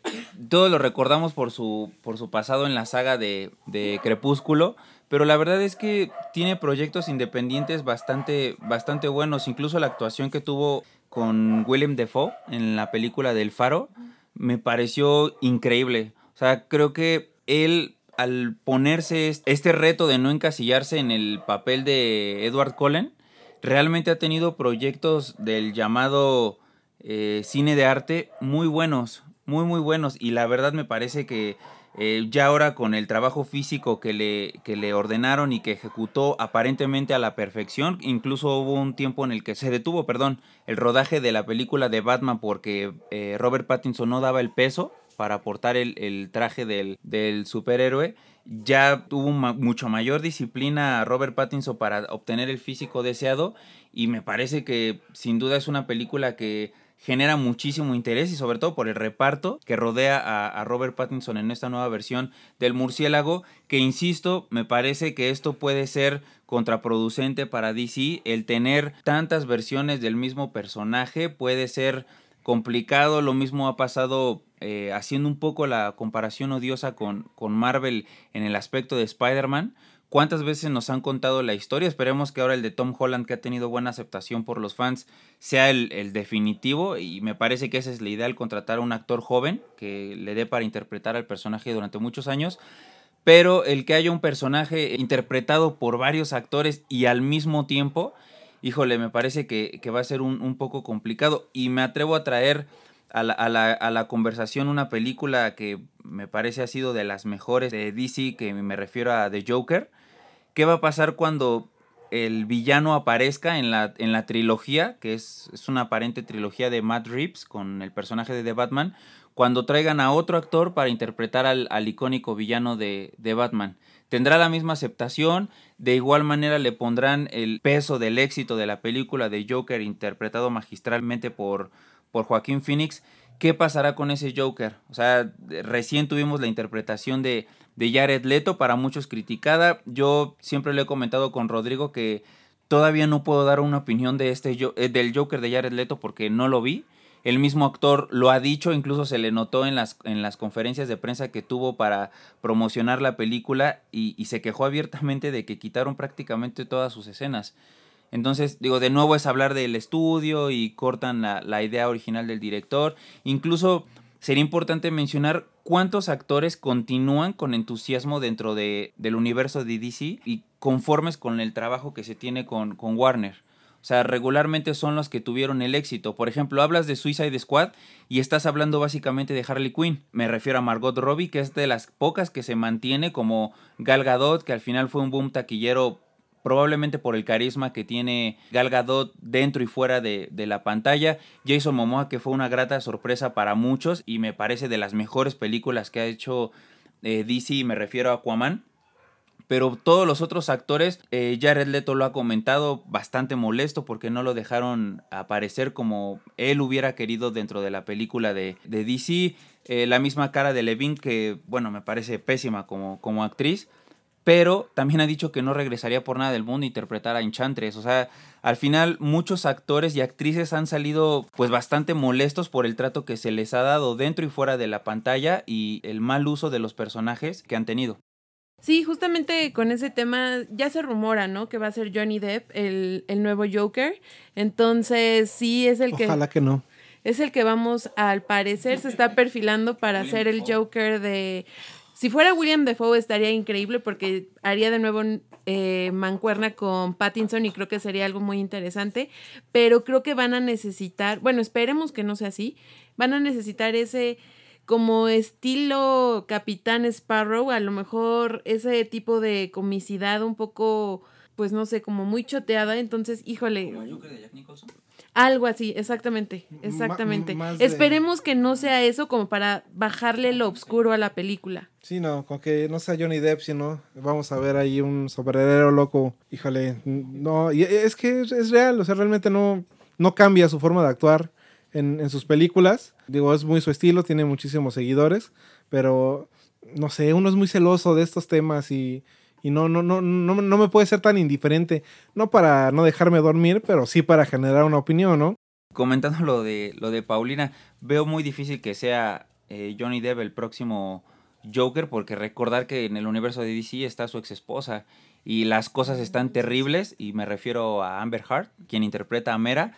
todos lo recordamos por su, por su pasado en la saga de, de, Crepúsculo, pero la verdad es que tiene proyectos independientes bastante, bastante buenos. Incluso la actuación que tuvo con William Defoe en la película del Faro me pareció increíble. O sea, creo que él al ponerse este reto de no encasillarse en el papel de Edward Cullen, realmente ha tenido proyectos del llamado eh, cine de arte muy buenos, muy muy buenos. Y la verdad me parece que eh, ya ahora con el trabajo físico que le, que le ordenaron y que ejecutó aparentemente a la perfección, incluso hubo un tiempo en el que se detuvo, perdón, el rodaje de la película de Batman porque eh, Robert Pattinson no daba el peso para aportar el, traje del, del, superhéroe. Ya tuvo mucho mayor disciplina Robert Pattinson para obtener el físico deseado y me parece que sin duda es una película que genera muchísimo interés y sobre todo por el reparto que rodea a, Robert Pattinson en esta nueva versión del murciélago, que insisto, me parece que esto puede ser contraproducente para DC, el tener tantas versiones del mismo personaje puede ser complicado, lo mismo ha pasado eh, haciendo un poco la comparación odiosa con, con Marvel en el aspecto de Spider-Man, cuántas veces nos han contado la historia. Esperemos que ahora el de Tom Holland, que ha tenido buena aceptación por los fans, sea el, definitivo. Y me parece que esa es la idea, el contratar a un actor joven que le dé para interpretar al personaje durante muchos años. Pero el que haya un personaje interpretado por varios actores y al mismo tiempo, híjole, me parece que, va a ser un, poco complicado. Y me atrevo a traer a la, a la, conversación una película que me parece ha sido de las mejores de DC, que me refiero a The Joker. ¿Qué va a pasar cuando el villano aparezca en la, en la trilogía, que es, es, una aparente trilogía de Matt Reeves con el personaje de The Batman, cuando traigan a otro actor para interpretar al, icónico villano de, de, Batman. Tendrá la misma aceptación, de igual manera le pondrán el peso del éxito de la película de Joker interpretado magistralmente por, por Joaquín Phoenix. ¿Qué pasará con ese Joker? O sea, recién tuvimos la interpretación de, de Jared Leto, para muchos criticada. Yo siempre le he comentado con Rodrigo que todavía no puedo dar una opinión de este, eh, del Joker de Jared Leto porque no lo vi. El mismo actor lo ha dicho, incluso se le notó en las, en las conferencias de prensa que tuvo para promocionar la película y, y se quejó abiertamente de que quitaron prácticamente todas sus escenas. Entonces, digo, de nuevo es hablar del estudio y cortan la, idea original del director. Incluso sería importante mencionar cuántos actores continúan con entusiasmo dentro de, del universo de DC y conformes con el trabajo que se tiene con, con Warner. O sea, regularmente son los que tuvieron el éxito. Por ejemplo, hablas de Suicide Squad y estás hablando básicamente de Harley Quinn. Me refiero a Margot Robbie, que es de las pocas que se mantiene como Gal Gadot, que al final fue un boom taquillero probablemente por el carisma que tiene Gal Gadot dentro y fuera de, la pantalla. Jason Momoa que fue una grata sorpresa para muchos y me parece de las mejores películas que ha hecho eh, DC, me refiero a Aquaman. Pero todos los otros actores, eh, Jared Leto lo ha comentado, bastante molesto porque no lo dejaron aparecer como él hubiera querido dentro de la película de, DC. Eh, la misma cara de Levine, que bueno, me parece pésima como, como actriz pero también ha dicho que no regresaría por nada del mundo a interpretar a Enchantress. O sea, al final muchos actores y actrices han salido pues bastante molestos por el trato que se les ha dado dentro y fuera de la pantalla y el mal uso de los personajes que han tenido. Sí, justamente con ese tema ya se rumora, ¿no? Que va a ser Johnny Depp el, el nuevo Joker. Entonces, sí es el que... Ojalá que no es el que vamos, al parecer, se está perfilando para ser el Joker de si fuera William Defoe estaría increíble porque haría de nuevo eh, mancuerna con Pattinson y creo que sería algo muy interesante, pero creo que van a necesitar, bueno, esperemos que no sea así, van a necesitar ese como estilo Capitán Sparrow, a lo mejor ese tipo de comicidad un poco, pues no sé, como muy choteada, entonces, híjole. Algo así, exactamente, exactamente. Esperemos que no sea eso como para bajarle lo oscuro a la película. Sí, no, con que no sea Johnny Depp, sino vamos a ver ahí un superhéroe loco, híjole, no, y es que es, real, o sea, realmente no, no cambia su forma de actuar. en, en sus películas. Digo, es muy su estilo, tiene muchísimos seguidores, pero no sé, uno es muy celoso de estos temas y, y no, no, no, no, no me puede ser tan indiferente. No para no dejarme dormir, pero sí para generar una opinión, ¿no? Comentando lo de, lo de Paulina, veo muy difícil que sea eh, Johnny Depp el próximo Joker, porque recordar que en el universo de DC está su ex esposa y las cosas están terribles, y me refiero a Amber Heard, quien interpreta a Mera.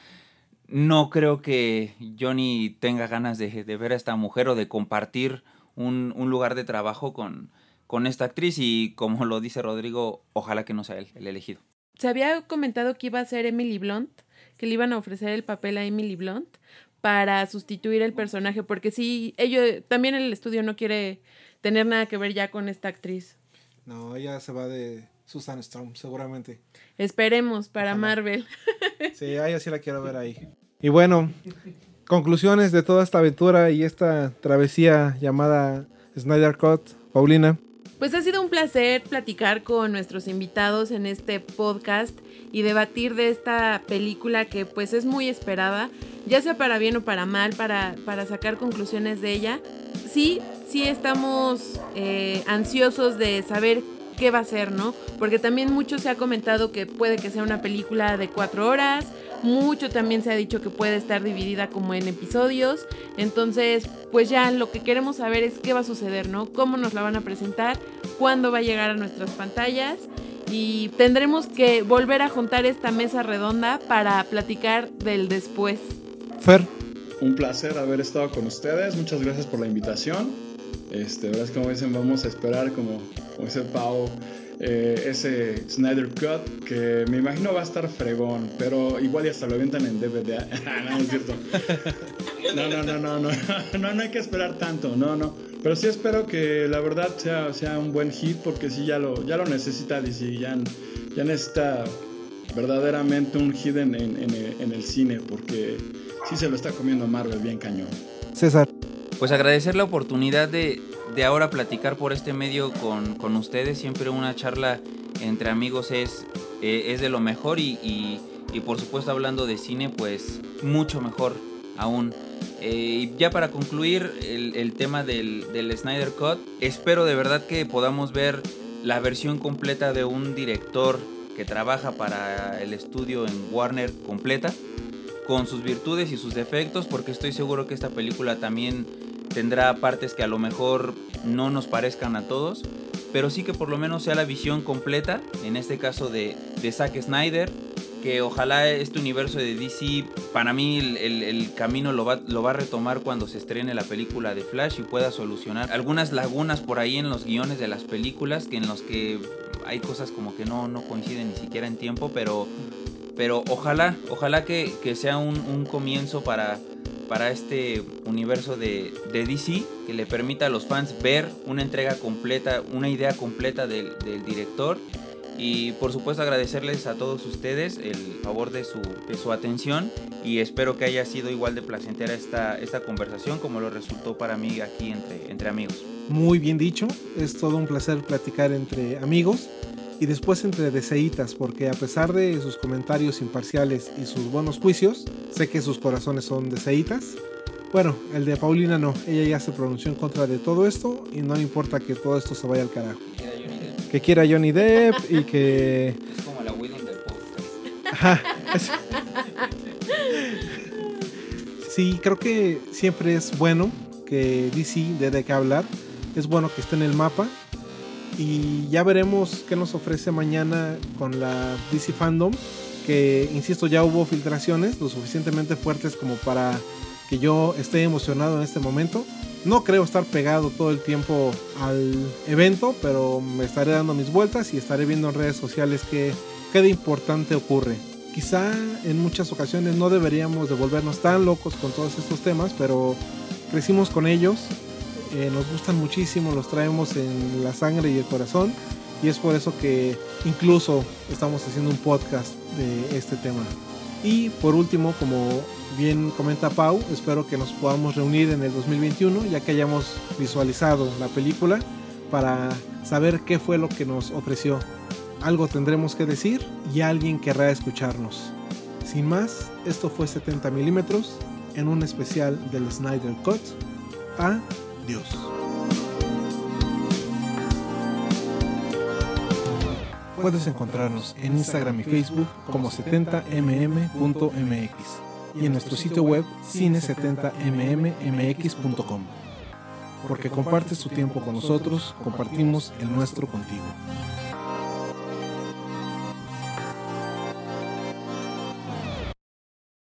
No creo que Johnny tenga ganas de, de ver a esta mujer o de compartir un, un lugar de trabajo con, con esta actriz y como lo dice Rodrigo, ojalá que no sea él el elegido. Se había comentado que iba a ser Emily Blunt, que le iban a ofrecer el papel a Emily Blunt para sustituir el personaje, porque sí, ello, también el estudio no quiere tener nada que ver ya con esta actriz. No, ella se va de Susan Storm, seguramente. Esperemos para Ojalá. Marvel. Sí, a ella sí la quiero ver ahí. Y bueno, conclusiones de toda esta aventura y esta travesía llamada Snyder Cut, Paulina. Pues ha sido un placer platicar con nuestros invitados en este podcast y debatir de esta película que pues es muy esperada, ya sea para bien o para mal, para, para sacar conclusiones de ella. Sí, sí estamos eh, ansiosos de saber qué va a ser, ¿no? Porque también mucho se ha comentado que puede que sea una película de cuatro horas, mucho también se ha dicho que puede estar dividida como en episodios, entonces pues ya lo que queremos saber es qué va a suceder, ¿no? Cómo nos la van a presentar, cuándo va a llegar a nuestras pantallas y tendremos que volver a juntar esta mesa redonda para platicar del después. Fer, Un placer haber estado con ustedes. Muchas gracias por la invitación. Este, verdad es que como dicen, vamos a esperar, como, como dice Pau, eh, ese Snyder Cut que me imagino va a estar fregón, pero igual ya hasta lo avientan en DVD. no, no es cierto. No, no, no, no, no, no, no hay que esperar tanto, no, no. Pero sí espero que la verdad sea, sea un buen hit porque sí ya lo, ya lo necesita DC, ya, ya necesita verdaderamente un hit en, en- en el- en el cine porque sí se lo está comiendo Marvel bien cañón. César. Pues agradecer la oportunidad de, de ahora platicar por este medio con, con ustedes. Siempre una charla entre amigos es, eh, es de lo mejor y, y- y por supuesto hablando de cine, pues mucho mejor aún. Eh, ya para concluir el, el tema del, del Snyder Cut, espero de verdad que podamos ver la versión completa de un director que trabaja para el estudio en Warner completa con sus virtudes y sus defectos, porque estoy seguro que esta película también tendrá partes que a lo mejor no nos parezcan a todos, pero sí que por lo menos sea la visión completa, en este caso de, de Zack Snyder, que ojalá este universo de DC, para mí el, el- camino lo va, lo va a retomar cuando se estrene la película de Flash y pueda solucionar algunas lagunas por ahí en los guiones de las películas, que en los que hay cosas como que no, no coinciden ni siquiera en tiempo, pero pero ojalá, ojalá que, que sea un, un comienzo para, para este universo de, de DC, que le permita a los fans ver una entrega completa, una idea completa del, del director. Y por supuesto agradecerles a todos ustedes el favor de su, de su atención y espero que haya sido igual de placentera esta, esta conversación como lo resultó para mí aquí entre, entre amigos. Muy bien dicho, es todo un placer platicar entre amigos y después entre deseitas, porque a pesar de sus comentarios imparciales y sus buenos juicios, sé que sus corazones son deseitas. Bueno, el de Paulina no, ella ya se pronunció en contra de todo esto y no le importa que todo esto se vaya al carajo. Que quiera Johnny Depp y que... Es como la del podcast. Ajá, es- Sí, creo que siempre es bueno que DC dé de qué hablar. Es bueno que esté en el mapa. Y ya veremos qué nos ofrece mañana con la DC Fandom. Que, insisto, ya hubo filtraciones lo suficientemente fuertes como para que yo esté emocionado en este momento. No creo estar pegado todo el tiempo al evento, pero me estaré dando mis vueltas y estaré viendo en redes sociales qué, qué de importante ocurre. Quizá en muchas ocasiones no deberíamos de volvernos tan locos con todos estos temas, pero crecimos con ellos, eh, nos gustan muchísimo, los traemos en la sangre y el corazón, y es por eso que incluso estamos haciendo un podcast de este tema. Y por último, como bien comenta Pau, espero que nos podamos reunir en el 2021, ya que hayamos visualizado la película, para saber qué fue lo que nos ofreció. Algo tendremos que decir y alguien querrá escucharnos. Sin más, esto fue 70 milímetros en un especial del Snyder Cut. Adiós. Puedes encontrarnos en Instagram y Facebook como 70mm.mx y en nuestro sitio web cine70mmx.com. Porque compartes tu tiempo con nosotros, compartimos el nuestro contigo.